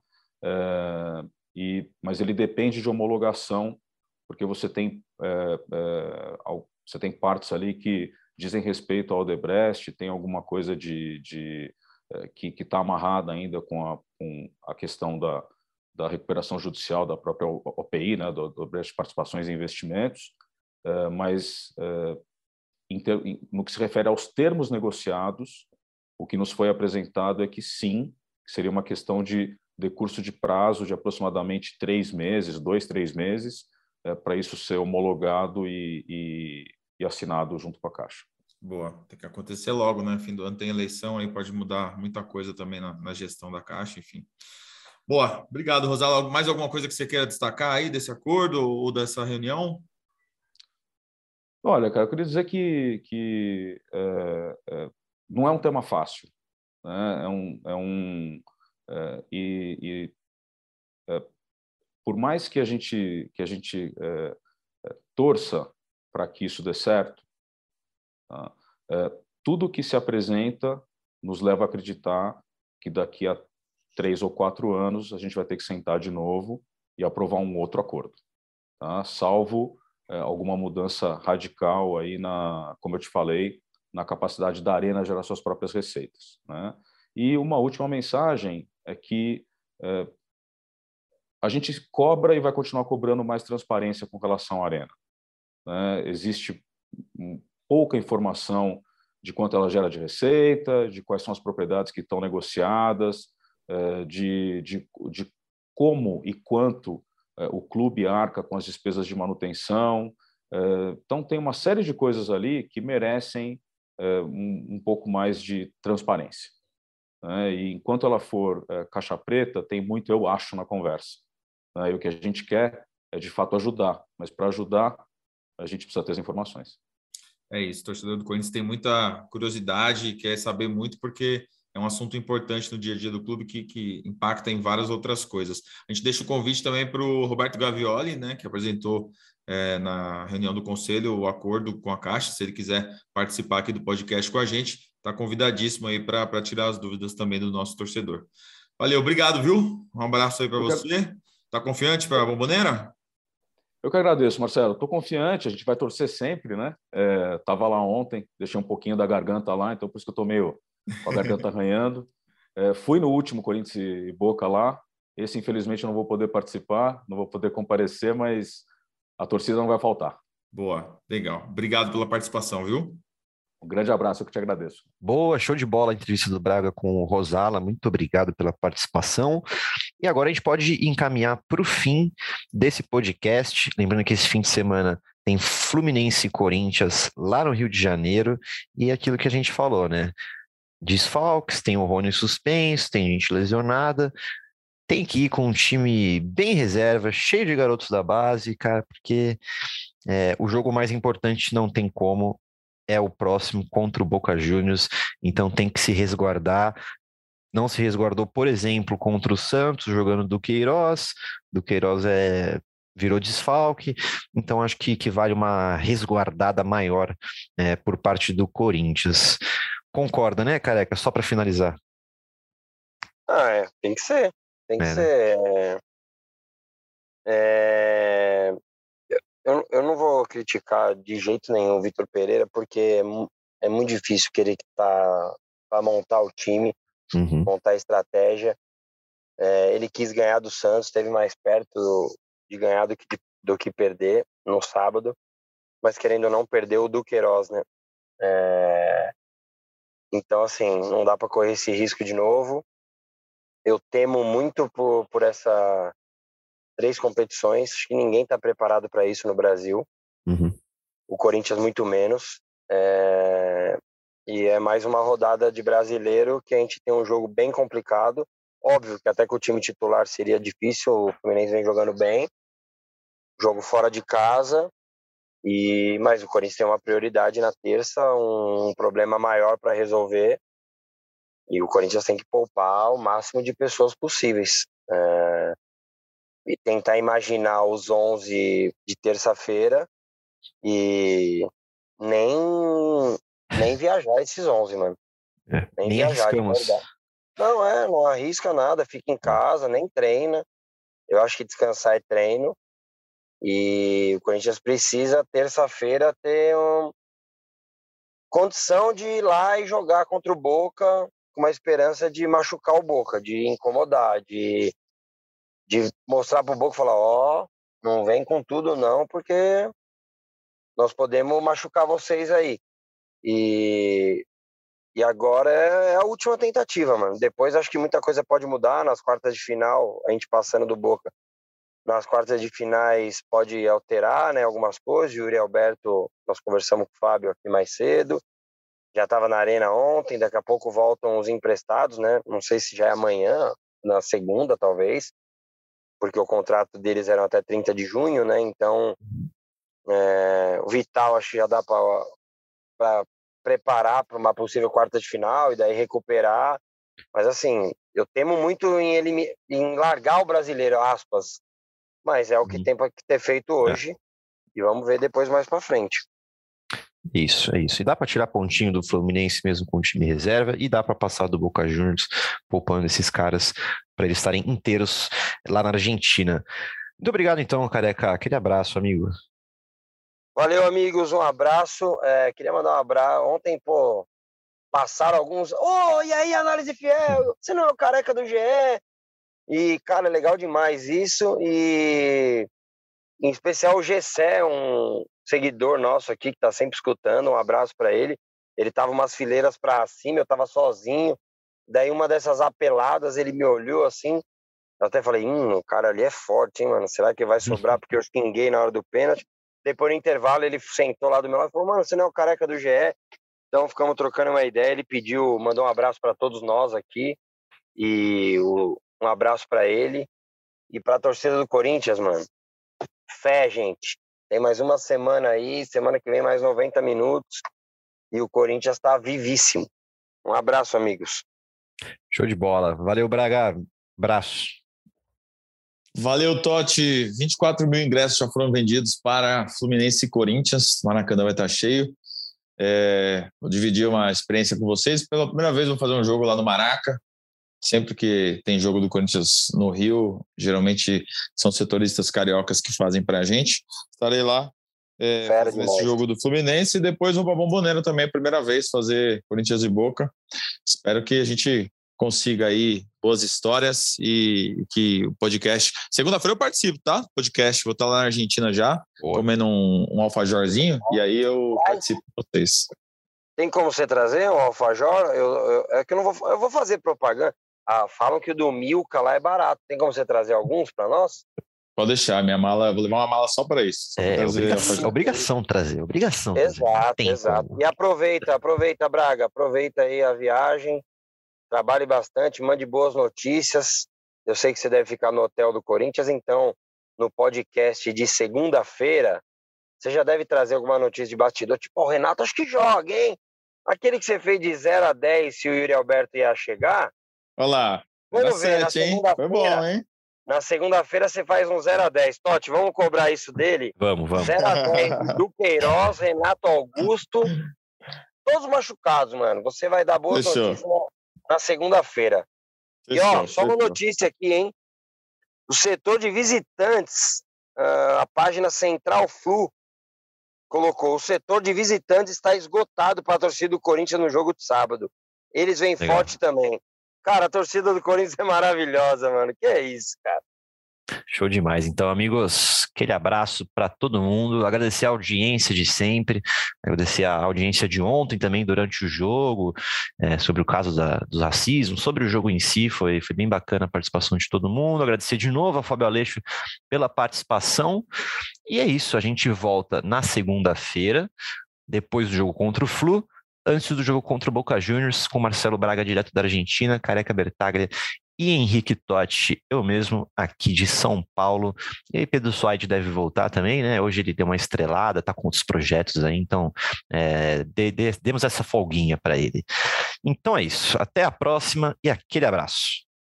[SPEAKER 6] É, e, mas ele depende de homologação, porque você tem, é, é, você tem partes ali que dizem respeito ao Odebrecht, tem alguma coisa de, de é, que está amarrada ainda com a, com a questão da, da recuperação judicial da própria OPI, né, do, do Odebrecht Participações e Investimentos, é, mas é, no que se refere aos termos negociados, o que nos foi apresentado é que sim, seria uma questão de decurso de prazo de aproximadamente três meses, dois, três meses, é, para isso ser homologado e, e, e, assinado junto com a Caixa.
[SPEAKER 2] Boa, tem que acontecer logo, né? Fim do ano tem eleição, aí pode mudar muita coisa também na, na gestão da Caixa, enfim. Boa, obrigado, Rosala. Mais alguma coisa que você queira destacar aí desse acordo ou dessa reunião?
[SPEAKER 6] Olha, cara, eu queria dizer que, que é, é, não é um tema fácil. Né? É um, é um é, e, e por mais que a gente que a gente torça para que isso dê certo, tá? Tudo que se apresenta nos leva a acreditar que daqui a três ou quatro anos a gente vai ter que sentar de novo e aprovar um outro acordo, tá? salvo alguma mudança radical aí na, como eu te falei, na capacidade da arena gerar suas próprias receitas. Né? E uma última mensagem é que é, a gente cobra e vai continuar cobrando mais transparência com relação à arena. Né? Existe pouca informação de quanto ela gera de receita, de quais são as propriedades que estão negociadas, é, de, de, de como e quanto é, o clube arca com as despesas de manutenção. É, então, tem uma série de coisas ali que merecem um, um pouco mais de transparência. Né? E enquanto ela for caixa preta, tem muito eu acho na conversa. Né? E o que a gente quer é, de fato, ajudar. Mas para ajudar, a gente precisa ter as informações.
[SPEAKER 5] É isso, torcedor do Corinthians tem muita curiosidade, quer saber muito, porque é um assunto importante no dia a dia do clube que, que impacta em várias outras coisas. A gente deixa o convite também para o Roberto Gavioli, né, que apresentou é, na reunião do conselho o acordo com a Caixa. Se ele quiser participar aqui do podcast com a gente, está convidadíssimo aí para tirar as dúvidas também do nosso torcedor. Valeu, obrigado, viu? Um abraço aí para você. Quero... Tá confiante para a Bomboneira?
[SPEAKER 6] Eu que agradeço, Marcelo. Estou confiante, a gente vai torcer sempre, né? Estava é, lá ontem, deixei um pouquinho da garganta lá, então por isso que eu estou meio com a garganta arranhando. É, fui no último Corinthians e Boca lá. Esse, infelizmente, eu não vou poder participar, não vou poder comparecer, mas a torcida não vai faltar.
[SPEAKER 5] Boa, legal. Obrigado pela participação, viu?
[SPEAKER 6] Um grande abraço, eu que te agradeço.
[SPEAKER 1] Boa, show de bola a entrevista do Braga com o Rosala. Muito obrigado pela participação. E agora a gente pode encaminhar para o fim desse podcast. Lembrando que esse fim de semana tem Fluminense e Corinthians lá no Rio de Janeiro. E aquilo que a gente falou, né? Desfalques, tem o Rony suspenso, tem gente lesionada. Tem que ir com um time bem reserva, cheio de garotos da base, cara, porque é, o jogo mais importante não tem como, é o próximo contra o Boca Juniors, então tem que se resguardar. Não se resguardou, por exemplo, contra o Santos, jogando do Queiroz. Do Queiroz é, virou desfalque, então acho que, que vale uma resguardada maior é, por parte do Corinthians. Concorda, né, careca? Só para finalizar.
[SPEAKER 4] Ah, é, tem que ser. Tem que é, né? ser. Né? É... Eu, eu não vou criticar de jeito nenhum o Vitor Pereira, porque é, é, muito difícil querer que tá para montar o time, uhum. montar a estratégia. É, ele quis ganhar do Santos, esteve mais perto de ganhar do que, do que perder no sábado, mas querendo ou não, perdeu o Duqueiroz, né? É, então, assim, não dá para correr esse risco de novo. Eu temo muito por, por essa três competições. Acho que ninguém está preparado para isso no Brasil. Uhum. O Corinthians muito menos. É... E é mais uma rodada de brasileiro que a gente tem um jogo bem complicado. Óbvio que até com o time titular seria difícil. O Fluminense vem jogando bem. Jogo fora de casa. E mas o Corinthians tem uma prioridade na terça, um problema maior para resolver. E o Corinthians tem que poupar o máximo de pessoas possíveis. É, e tentar imaginar os 11 de terça-feira e nem nem viajar esses 11, mano.
[SPEAKER 1] É, nem, nem viajar. Arriscamos.
[SPEAKER 4] Não, é, não arrisca nada, fica em casa, nem treina. Eu acho que descansar é treino. E o Corinthians precisa, terça-feira, ter um... condição de ir lá e jogar contra o Boca com uma esperança de machucar o Boca, de incomodar, de, de mostrar para o Boca falar: Ó, oh, não vem com tudo não, porque nós podemos machucar vocês aí. E, e agora é a última tentativa, mano. Depois acho que muita coisa pode mudar nas quartas de final, a gente passando do Boca nas quartas de finais pode alterar né, algumas coisas. Yuri Alberto, nós conversamos com o Fábio aqui mais cedo. Já estava na arena ontem, daqui a pouco voltam os emprestados, né? Não sei se já é amanhã, na segunda talvez, porque o contrato deles era até 30 de junho, né? Então, é, o Vital acho que já dá para preparar para uma possível quarta de final e daí recuperar Mas assim, eu temo muito em, ele, em largar o brasileiro, aspas. Mas é o que tem que ter feito é. hoje. É. E vamos ver depois mais para frente.
[SPEAKER 1] Isso, é isso. E dá para tirar pontinho do Fluminense mesmo com o time reserva e dá para passar do Boca Juniors poupando esses caras para eles estarem inteiros lá na Argentina. Muito obrigado então, Careca. Aquele abraço, amigo.
[SPEAKER 4] Valeu, amigos. Um abraço. É, queria mandar um abraço. Ontem, pô, passaram alguns. Ô, oh, e aí, análise fiel? Você não é o careca do GE? E, cara, é legal demais isso. E, em especial, o Gessé, um seguidor nosso aqui que tá sempre escutando. Um abraço para ele. Ele tava umas fileiras para cima, eu tava sozinho. Daí, uma dessas apeladas, ele me olhou assim. Eu até falei, hum, o cara ali é forte, hein, mano? Será que vai sobrar? Porque eu xinguei na hora do pênalti. Depois, no intervalo, ele sentou lá do meu lado e falou: Mano, você não é o careca do GE? Então, ficamos trocando uma ideia. Ele pediu, mandou um abraço para todos nós aqui. E o, um abraço para ele. E para a torcida do Corinthians, mano. Fé, gente. Tem mais uma semana aí. Semana que vem, mais 90 minutos. E o Corinthians está vivíssimo. Um abraço, amigos.
[SPEAKER 1] Show de bola. Valeu, Braga. Abraço.
[SPEAKER 2] Valeu, Totti. 24 mil ingressos já foram vendidos para Fluminense e Corinthians. Maracanã vai estar cheio. É, vou dividir uma experiência com vocês. Pela primeira vez, vou fazer um jogo lá no Maraca. Sempre que tem jogo do Corinthians no Rio, geralmente são setoristas cariocas que fazem para a gente. Estarei lá é, esse jogo do Fluminense e depois vou para Bomboneira também, primeira vez, fazer Corinthians e Boca. Espero que a gente consiga aí boas histórias e que o podcast. Segunda-feira eu participo, tá? Podcast, vou estar lá na Argentina já, Boa. comendo um, um alfajorzinho, e aí eu participo com vocês.
[SPEAKER 4] Tem como você trazer um alfajor? Eu, eu, é que eu não vou, eu vou fazer propaganda. Ah, falam que o do Milka lá é barato. Tem como você trazer alguns para nós?
[SPEAKER 2] Pode deixar, minha mala, vou levar uma mala só para isso.
[SPEAKER 1] Só é, obrigação, obrigação, trazer, obrigação.
[SPEAKER 4] Exato, trazer. exato. E aproveita, aproveita, Braga, aproveita aí a viagem trabalhe bastante, mande boas notícias. Eu sei que você deve ficar no hotel do Corinthians, então no podcast de segunda-feira, você já deve trazer alguma notícia de bastidor, tipo, o Renato acho que joga, hein? Aquele que você fez de 0 a 10 se o Yuri Alberto ia chegar.
[SPEAKER 2] Olha lá. Vamos ver, 7, hein? Foi bom, hein?
[SPEAKER 4] Na segunda-feira você faz um 0 a 10 Totti, vamos cobrar isso dele?
[SPEAKER 1] Vamos, vamos.
[SPEAKER 4] 0 a 10 do Queiroz, Renato Augusto, todos machucados, mano. Você vai dar boas Fechou. notícias na segunda-feira. E ó, só uma notícia aqui, hein? O setor de visitantes, ah, a página Central Flu colocou: o setor de visitantes está esgotado para a torcida do Corinthians no jogo de sábado. Eles vêm Legal. forte também. Cara, a torcida do Corinthians é maravilhosa, mano. Que é isso, cara.
[SPEAKER 1] Show demais. Então, amigos, aquele abraço para todo mundo. Agradecer a audiência de sempre, agradecer a audiência de ontem também durante o jogo, é, sobre o caso da, do racismo, sobre o jogo em si. Foi, foi bem bacana a participação de todo mundo. Agradecer de novo a Fábio Aleixo pela participação. E é isso. A gente volta na segunda-feira, depois do jogo contra o Flu antes do jogo contra o Boca Juniors, com Marcelo Braga direto da Argentina, Careca Bertaglia e Henrique Totti, eu mesmo, aqui de São Paulo. E aí, Pedro Suaide deve voltar também, né? Hoje ele deu uma estrelada, tá com outros projetos aí, então é, de, de, demos essa folguinha para ele. Então é isso, até a próxima e aquele abraço.